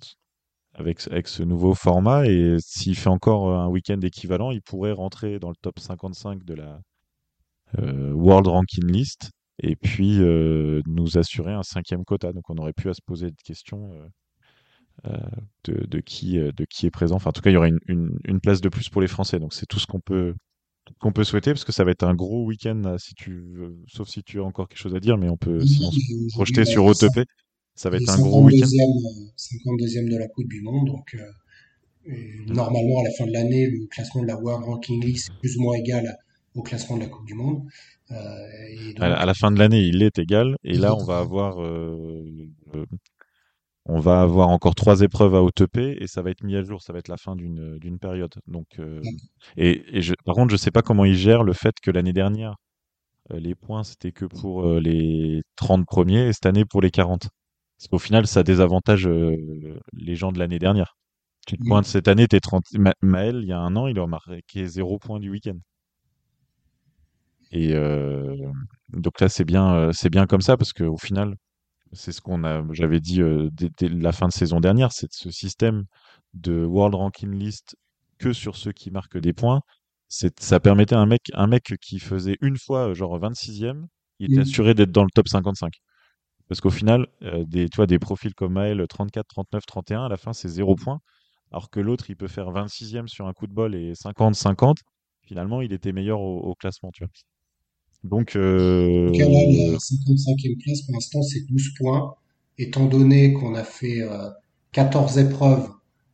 avec, avec ce nouveau format. Et s'il fait encore un week-end équivalent, il pourrait rentrer dans le top 55 de la World Ranking List et puis nous assurer un cinquième quota. Donc on aurait pu à se poser de questions euh, de, qui, euh, de qui est présent. Enfin, en tout cas, il y aura une, une, place de plus pour les Français. Donc, c'est tout ce qu'on peut, qu'on peut souhaiter parce que ça va être un gros week-end si tu sauf si tu as encore quelque chose à dire, mais on peut sinon se projeter sur OTP. Ça va être un gros week-end. 52e de la Coupe du Monde, donc euh, normalement à la fin de l'année, le classement de la World Ranking List est plus ou moins égal au classement de la Coupe du Monde. à, la fin de l'année, il est égal, et là, on va avoir on va avoir encore trois épreuves à OTP et ça va être mis à jour, ça va être la fin d'une période. Donc, euh, et, et je, par contre, je sais pas comment ils gèrent le fait que l'année dernière, euh, les points c'était que pour euh, les 30 premiers et cette année pour les 40. Parce qu'au final, ça désavantage les gens de l'année dernière. Tu te pointes cette année, t'es 30. Maël, il y a un an, il a marqué zéro point du week-end. Et donc là, c'est bien, c'est bien comme ça parce qu'au final, c'est ce qu'on a, j'avais dit euh, dès, la fin de saison dernière, c'est ce système de World Ranking List que sur ceux qui marquent des points. Ça permettait à un mec, un mec qui faisait une fois genre 26e, il était mmh. assuré d'être dans le top 55. Parce qu'au final, euh, des, tu des profils comme Maël 34, 39, 31, à la fin c'est 0 points. Alors que l'autre, il peut faire 26e sur un coup de bol et 50, 50. Finalement, il était meilleur au, au classement, tu vois. Donc, euh... la 55e place, pour l'instant, c'est 12 points. Étant donné qu'on a fait 14 épreuves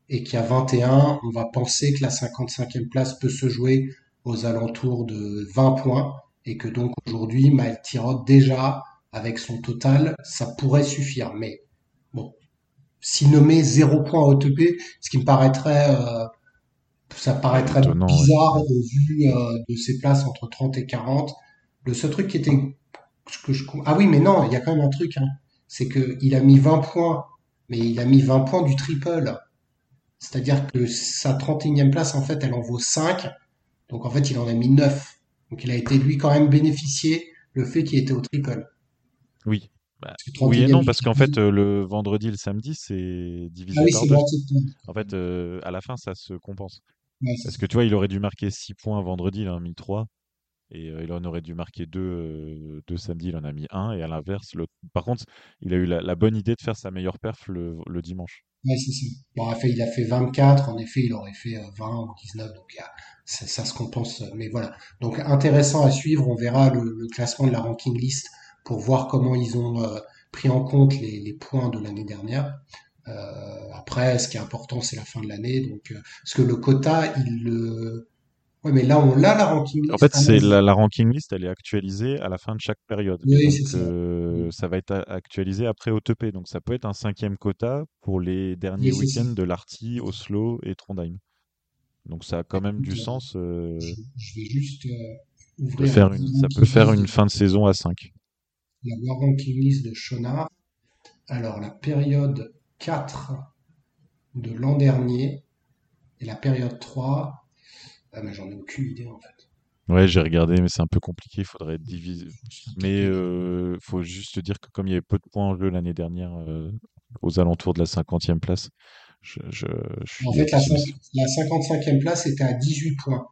et qu'il y a 21, on va penser que la 55e place peut se jouer aux alentours de 20 points et que donc aujourd'hui, Maël Tirot, déjà, avec son total, ça pourrait suffire. Mais bon, s'il nommait 0 points à OTP, ce qui me paraîtrait, euh, ça paraîtrait ouais. bizarre au vu euh, de ses places entre 30 et 40. Le seul truc qui était que je ah oui mais non il y a quand même un truc hein. c'est que il a mis 20 points mais il a mis 20 points du triple c'est-à-dire que sa 31e place en fait elle en vaut 5 donc en fait il en a mis 9 donc il a été lui quand même bénéficié le fait qu'il était au triple Oui. Bah, oui et 31e non, parce qu'en fait, euh, le vendredi et le samedi, c'est divisé ah oui par c'est deux. En fait, euh, à la fin, ça se compense. Ouais, Parce que tu vois, il aurait dû marquer 6 points vendredi, il en a mis 3. Et euh, il en aurait dû marquer 2 euh, deux samedi, il en a mis 1. Et à l'inverse, par contre, il a eu la, bonne idée de faire sa meilleure perf le, dimanche. Ouais, c'est ça. Bon, en fait, il a fait 24. En effet, il aurait fait euh, 20 ou 19. Donc, ça, ça se compense. Mais voilà. Donc, intéressant à suivre. On verra le, classement de la ranking list pour voir comment ils ont pris en compte les, points de l'année dernière. Après, ce qui est important, c'est la fin de l'année. Donc, parce que le quota, il le. Ouais, mais là, on l'a la ranking En list. fait, Ah non, c'est la, la ranking list, elle est actualisée à la fin de chaque période. Oui, donc, ça. euh, ça va être actualisé après OTP. Donc, ça peut être un cinquième quota pour les derniers Oui, week-ends de l'Arty, Oslo et Trondheim. Donc, ça a quand même du sens euh, je, je vais juste euh, ouvrir faire la une, ça peut faire une fin de saison à 5. la ranking list de Shonard. Alors, la période 4 de l'an dernier et la période 3, ah, mais j'en ai aucune idée en fait. Ouais, j'ai regardé, mais c'est un peu compliqué. Il faudrait diviser. Mais euh, faut juste dire que comme il y avait peu de points en jeu l'année dernière, euh, aux alentours de la 50e place, je, je, je suis En fait, la, la 55e place était à 18 points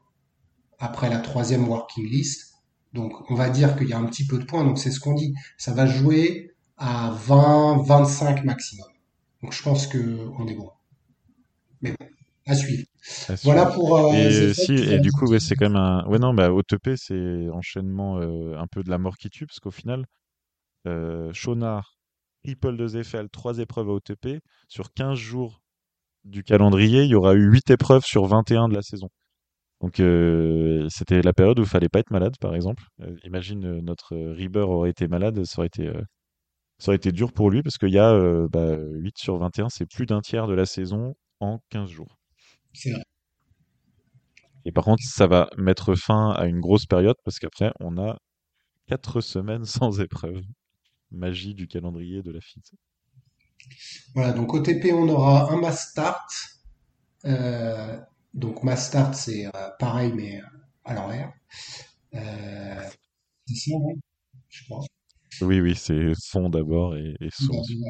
après la troisième working list. Donc, on va dire qu'il y a un petit peu de points. Donc, c'est ce qu'on dit. Ça va jouer à 20, 25 maximum. Donc, je pense que on est bon. Mais bon, à suivre. Voilà pour euh, Et euh, si, et du coup, ouais, c'est quand même un. Ouais, non, bah, OTP, c'est enchaînement euh, un peu de la mort qui tue, parce qu'au final, Chonard, triple de Zeffel, 3 épreuves à OTP. Sur 15 jours du calendrier, il y aura eu 8 épreuves sur 21 de la saison. Donc, euh, c'était la période où il fallait pas être malade, par exemple. Euh, imagine, euh, notre Rieber aurait été malade, ça aurait été, ça aurait été dur pour lui, parce qu'il y a bah, 8 sur 21, c'est plus d'un tiers de la saison en 15 jours. C'est vrai. Et par contre, ça va mettre fin à une grosse période, parce qu'après, on a 4 semaines sans épreuve. Magie du calendrier de la FIT. Voilà, donc OTP, on aura un mass start. Euh, donc mass start, c'est euh, pareil, mais euh, à l'envers. Euh, c'est ça, hein, je crois. Oui, oui, c'est fond d'abord et, et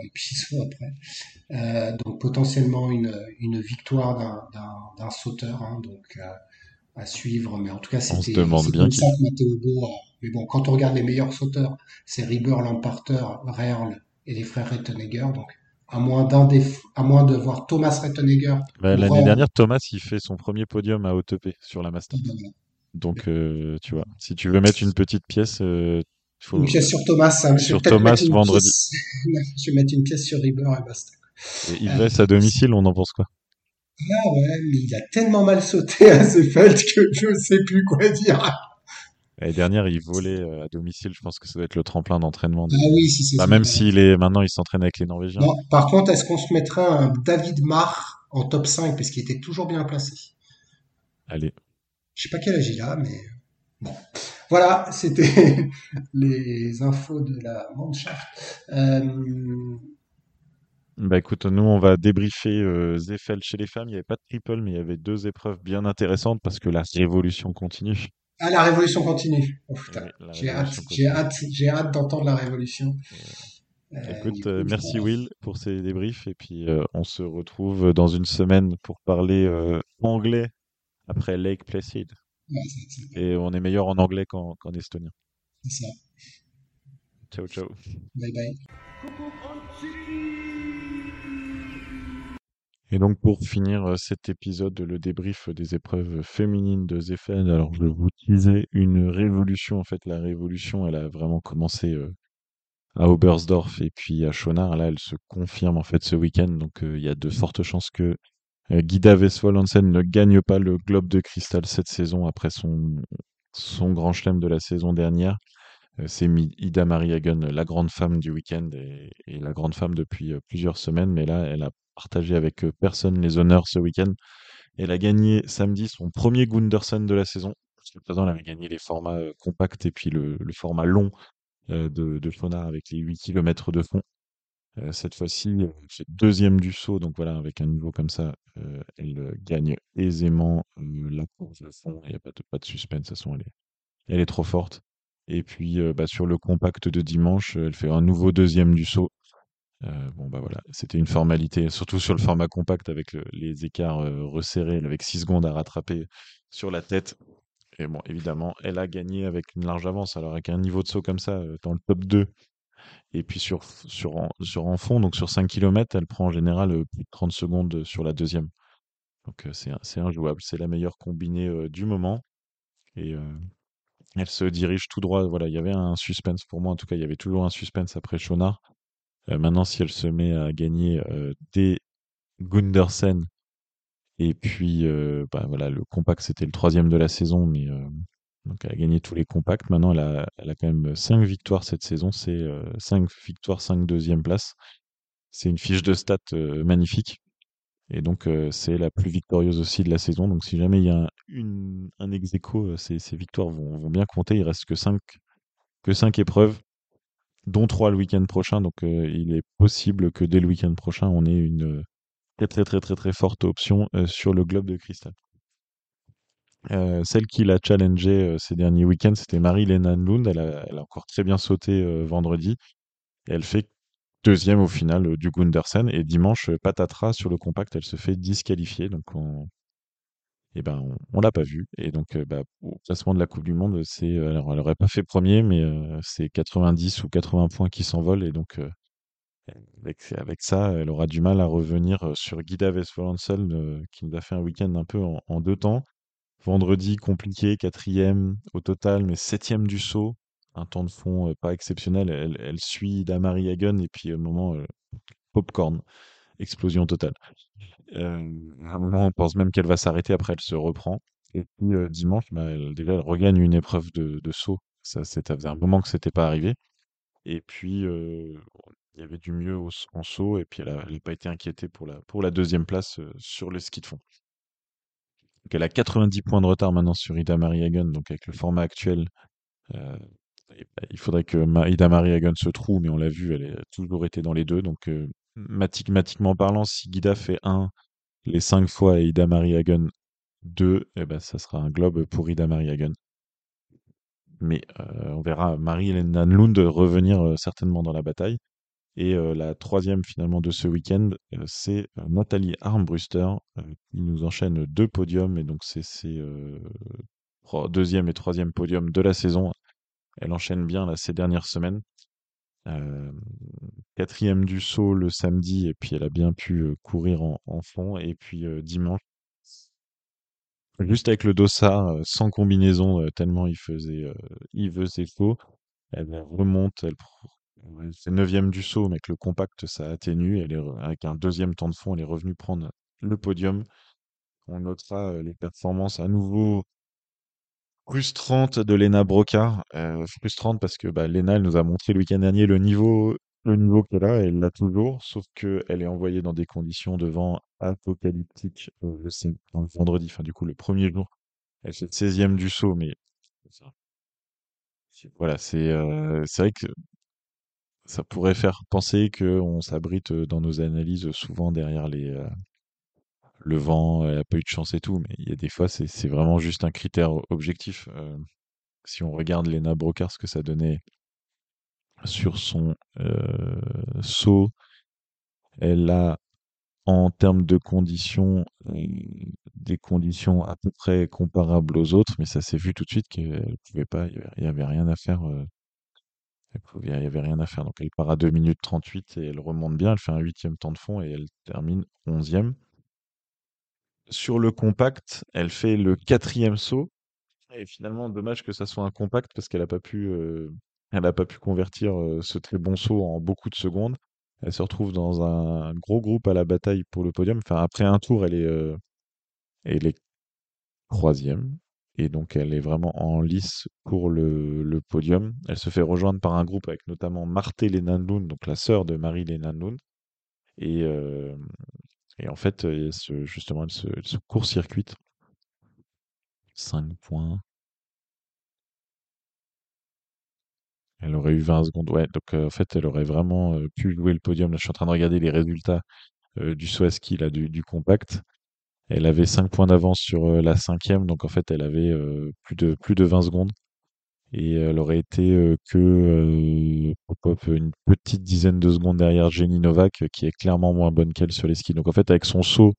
et puis saut après. Euh, donc potentiellement une, une victoire d'un sauteur, hein, donc euh, à suivre. Mais en tout cas, On se c'était demande bien comme qui. ça que Matteo Bo. a- Mais bon, quand on regarde les meilleurs sauteurs, c'est Rieber, Lamparter, Rehrl et les frères Rettenegger. Donc à moins d'un des, à moins de voir Thomas Rettenegger Bah, l'année dernière, Thomas, il fait son premier podium à OTP sur la Master. Donc, euh, tu vois, si tu veux mettre une petite pièce, euh, faut Une pièce sur Thomas, hein. je sur Thomas vendredi. pièce. je vais mettre une pièce sur Rieber et basta. Et Euh, Ivresse à domicile, on en pense quoi? ah ouais, mais il a tellement mal sauté à Seefeld que je sais plus quoi dire. L'année dernière, il volait euh, à domicile. Je pense que ça doit être le tremplin d'entraînement Ah oui, si c'est Bah, ça. même s'il est maintenant, il s'entraîne avec les Norvégiens. Non, par contre, est-ce qu'on se mettrait un David Marr en top 5 parce qu'il était toujours bien placé? Allez. Je sais pas quel âge il a, mais bon. Voilà, c'était les infos de la Mannschaft. Euh, Bah écoute, nous on va débriefer euh, Zeffel chez les femmes. Il n'y avait pas de triple, mais il y avait deux épreuves bien intéressantes parce que la révolution continue. Ah, la révolution continue. Oh Oui, j'ai hâte, hâte, j'ai hâte d'entendre la révolution. Euh, Écoute, coup, euh, merci Will pour ces débriefs et puis euh, on se retrouve dans une semaine pour parler anglais après Lake Placid. Ouais, Et on est meilleur en anglais qu'en estonien. c'est ça. Ciao, ciao. Bye bye. Et donc pour finir euh, cet épisode, le débrief des épreuves féminines de Zeffel, alors je vous disais une révolution, en fait la révolution elle a vraiment commencé euh, à Oberstdorf et puis à Schonard. Là, elle se confirme en fait ce week-end. Donc il y a de fortes chances que Guida Vesvolansen ne gagne pas le Globe de Cristal cette saison après son, grand chelem de la saison dernière. C'est Ida Marie Hagen, la grande femme du week-end et, la grande femme depuis plusieurs semaines. Mais là, elle a partagé avec personne les honneurs ce week-end. Elle a gagné samedi son premier Gundersen de la saison. Jusqu'à présent, elle a gagné les formats compacts et puis le, format long de, de avec les 8 km de fond. Cette fois-ci, c'est deuxième du saut, donc voilà, avec un niveau comme ça, elle gagne aisément la course de fond. Il n'y a pas de, suspense, de toute façon, elle est, trop forte. Et puis bah, sur le compact de dimanche, elle fait un nouveau deuxième du saut. Euh, bon bah voilà, c'était une formalité, surtout sur le format compact avec le- les écarts euh, resserrés, avec 6 secondes à rattraper sur la tête. Et bon, évidemment, elle a gagné avec une large avance. Alors avec un niveau de saut comme ça, euh, dans le top 2, et puis sur, sur, sur en fond, donc sur 5 km, elle prend en général euh, plus de 30 secondes sur la deuxième. Donc euh, c'est injouable, c'est la meilleure combinée euh, du moment. Et euh, elle se dirige tout droit. Voilà, il y avait un suspense pour moi, en tout cas, il y avait toujours un suspense après Chonard. Euh, maintenant, si elle se met à gagner euh, des Gundersen, et puis euh, bah, voilà, le compact c'était le troisième de la saison, mais donc elle a gagné tous les compacts. Maintenant, elle a, elle a quand même 5 victoires cette saison, c'est 5 victoires, 5 deuxième places. C'est une fiche de stats magnifique. Et donc, c'est la plus victorieuse aussi de la saison. Donc, si jamais il y a un, ex aequo, ces, ces victoires vont, bien compter. Il reste que 5 que épreuves dont trois le week-end prochain. Donc euh, il est possible que dès le week-end prochain, on ait une très très très très très forte option euh, sur le globe de cristal. Euh, celle qui l'a challengé ces derniers week-ends, c'était Marie-Lena Lund. Elle a, encore très bien sauté vendredi. Et elle fait deuxième au final du Gundersen. Et dimanche, patatras sur le compact, elle se fait disqualifier. Donc on, et ben on, l'a pas vu. Et donc bah, au classement de la Coupe du Monde, c'est alors elle aurait pas fait premier, mais c'est 90 ou 80 points qui s'envolent et donc avec, ça, elle aura du mal à revenir sur Guida Vesvolandsel qui nous a fait un week-end un peu en, deux temps. Vendredi compliqué, quatrième au total, mais septième du saut. Un temps de fond pas exceptionnel. Elle, elle suit Damari Hagen et puis au moment popcorn, explosion totale. Euh, à un moment, on pense même qu'elle va s'arrêter, après elle se reprend. Et puis euh, dimanche, bah, elle, déjà, elle regagne une épreuve de, de saut. Ça, ça faisait un moment que c'était pas arrivé. Et puis, euh, il y avait du mieux au, en saut, et puis elle n'a pas été inquiétée pour la, pour la deuxième place euh, sur le ski de fond. Elle a 90 points de retard maintenant sur Ida Marie Hagen, donc avec le format actuel. Euh, il faudrait que Ida Marie Hagen se trouve, mais on l'a vu, elle a toujours été dans les deux. Donc, mathématiquement parlant, si Guida fait 1 les 5 fois et Ida Marie Hagen 2, eh ben, ça sera un globe pour Ida Marie Hagen. Mais euh, on verra Marie-Hélène Lund revenir euh, certainement dans la bataille. Et euh, la troisième finalement de ce week-end, c'est Nathalie Armbruster qui nous enchaîne deux podiums. Et donc c'est ses deuxième et troisième podium de la saison. Elle enchaîne bien là, ces dernières semaines. Euh, quatrième du saut le samedi, et puis elle a bien pu euh, courir en, fond. Et puis euh, dimanche, juste avec le dossard, sans combinaison, tellement il faisait, il faisait chaud, elle remonte, elle, fait neuvième du saut, mais avec le compact, ça atténue. Avec un deuxième temps de fond, elle est revenue prendre le podium. On notera les performances à nouveau frustrante de Lena Broca. Euh, frustrante parce que bah, Lena, elle nous a montré le week-end dernier le niveau, le niveau qu'elle a, elle l'a toujours, sauf qu'elle est envoyée dans des conditions de vent apocalyptiques euh, le, vendredi, enfin du coup le premier jour. Elle fait 16e du saut, mais voilà, c'est euh, c'est vrai que ça pourrait faire penser qu'on s'abrite dans nos analyses souvent derrière les, euh, le vent, elle a pas eu de chance et tout, mais il y a des fois, c'est vraiment juste un critère objectif. Euh, si on regarde Lena Brocard, ce que ça donnait sur son euh, saut, elle a, en termes de conditions, euh, des conditions à peu près comparables aux autres, mais ça s'est vu tout de suite qu'elle pouvait pas, il y avait rien à faire. Euh, il n'y avait rien à faire. Donc elle part à 2 minutes 38 et elle remonte bien. Elle fait un huitième temps de fond et elle termine 11e. Sur le compact, elle fait le quatrième saut. Et finalement, dommage que ça soit un compact parce qu'elle n'a pas pu euh, pas pu convertir ce très bon saut en beaucoup de secondes. Elle se retrouve dans un gros groupe à la bataille pour le podium. Enfin, après un tour, elle est, elle est troisième. Et donc, elle est vraiment en lice pour le, podium. Elle se fait rejoindre par un groupe avec notamment Marthe Lenanloun, donc la sœur de Marie Lenanloun. Et, et en fait, justement, elle se, court-circuite. 5 points. Elle aurait eu 20 secondes. Ouais, donc en fait, elle aurait vraiment pu jouer le podium. Là, je suis en train de regarder les résultats du saut ski, là, du, compact. Elle avait 5 points d'avance sur la cinquième, donc en fait, elle avait plus, de, plus de 20 secondes. Et elle aurait été que une petite dizaine de secondes derrière Jenny Novak, qui est clairement moins bonne qu'elle sur les skis. Donc en fait, avec son saut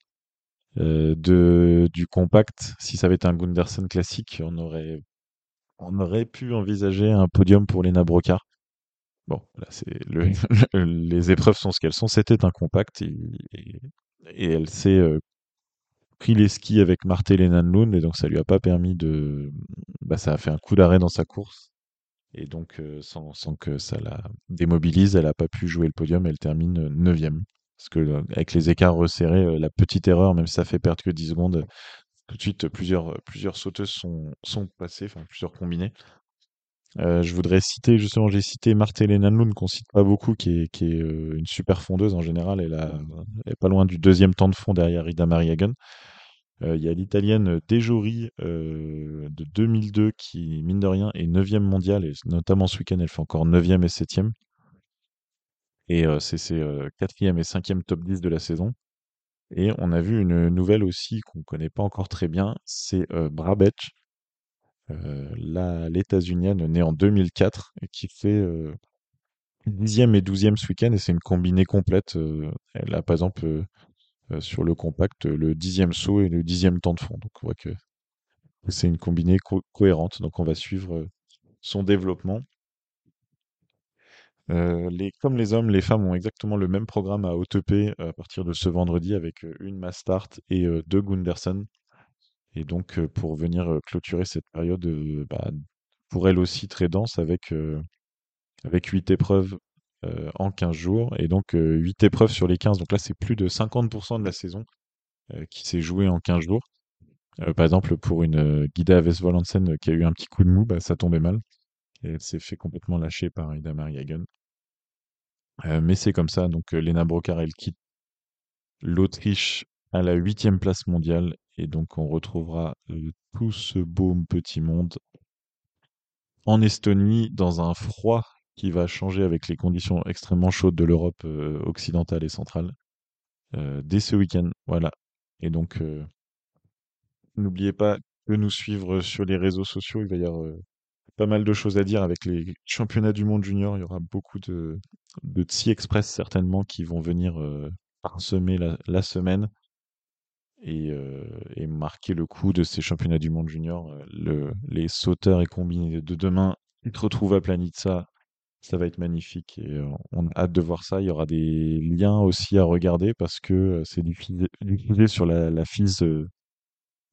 de, du compact, si ça avait été un Gunderson classique, on aurait on aurait pu envisager un podium pour Lena Brocard. Bon, là, c'est le, les épreuves sont ce qu'elles sont. C'était un compact et, et, elle s'est euh, pris les skis avec Marthe Lund et donc ça lui a pas permis de. Bah, ça a fait un coup d'arrêt dans sa course et donc euh, sans, que ça la démobilise, elle a pas pu jouer le podium. Elle termine 9 Parce que euh, avec les écarts resserrés, la petite erreur, même si ça fait perdre que 10 secondes, tout de suite, plusieurs, plusieurs sauteuses sont, sont passées, enfin plusieurs combinées. Euh, je voudrais citer, justement, j'ai cité Marthe-Hélène Lund, qu'on cite pas beaucoup, qui est, euh, une super fondeuse en général. Elle, est pas loin du deuxième temps de fond derrière Ida Mariagan. Euh, il y a l'italienne Dejori de 2002 qui, mine de rien, est 9e mondiale, et notamment ce week-end, elle fait encore 9e et 7e. Et c'est ses 4e et 5e top 10 de la saison. Et on a vu une nouvelle aussi qu'on ne connaît pas encore très bien, c'est euh, l'états-unienne née en 2004 et qui fait euh, 10e et 12e ce week-end et c'est une combinée complète. Euh, elle a par exemple sur le compact le 10e saut et le 10e temps de fond. Donc on voit que c'est une combinée cohérente. Donc on va suivre son développement. Euh, comme les hommes, les femmes ont exactement le même programme à OTP euh, à partir de ce vendredi avec euh, une mass start et deux Gunderson. Et donc, pour venir clôturer cette période, bah, pour elle aussi très dense, avec, avec 8 épreuves en 15 jours, et donc 8 épreuves sur les 15. Donc là, c'est plus de 50% de la saison qui s'est jouée en 15 jours. par exemple, pour une Guida Vesvolansen qui a eu un petit coup de mou, bah, ça tombait mal. Et elle s'est fait complètement lâcher par Ida Mariagen. Euh, mais c'est comme ça, donc Lena Brocard, elle quitte l'Autriche à la huitième place mondiale, et donc on retrouvera tout ce beau petit monde en Estonie, dans un froid qui va changer avec les conditions extrêmement chaudes de l'Europe occidentale et centrale, dès ce week-end. Voilà. Et donc, n'oubliez pas de nous suivre sur les réseaux sociaux, il va y avoir pas mal de choses à dire avec les championnats du monde junior. Il y aura beaucoup de, de Tsi Express certainement qui vont venir parsemer la, semaine euh, et, marquer le coup de ces championnats du monde junior. Euh, le, les sauteurs et combinés de demain, ils te retrouvent à Planitza. Ça va être magnifique et on a hâte de voir ça. Il y aura des liens aussi à regarder parce que c'est diffusé, sur la, la FIS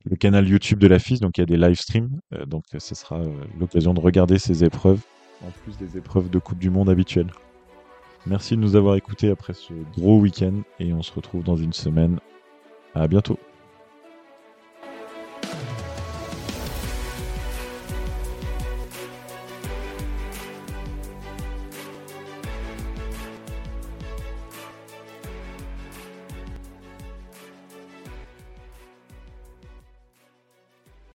le canal YouTube de la FIS, donc il y a des live streams. Euh, donc ce sera euh, l'occasion de regarder ces épreuves, en plus des épreuves de Coupe du Monde habituelles. Merci de nous avoir écoutés après ce gros week-end et on se retrouve dans une semaine. À bientôt.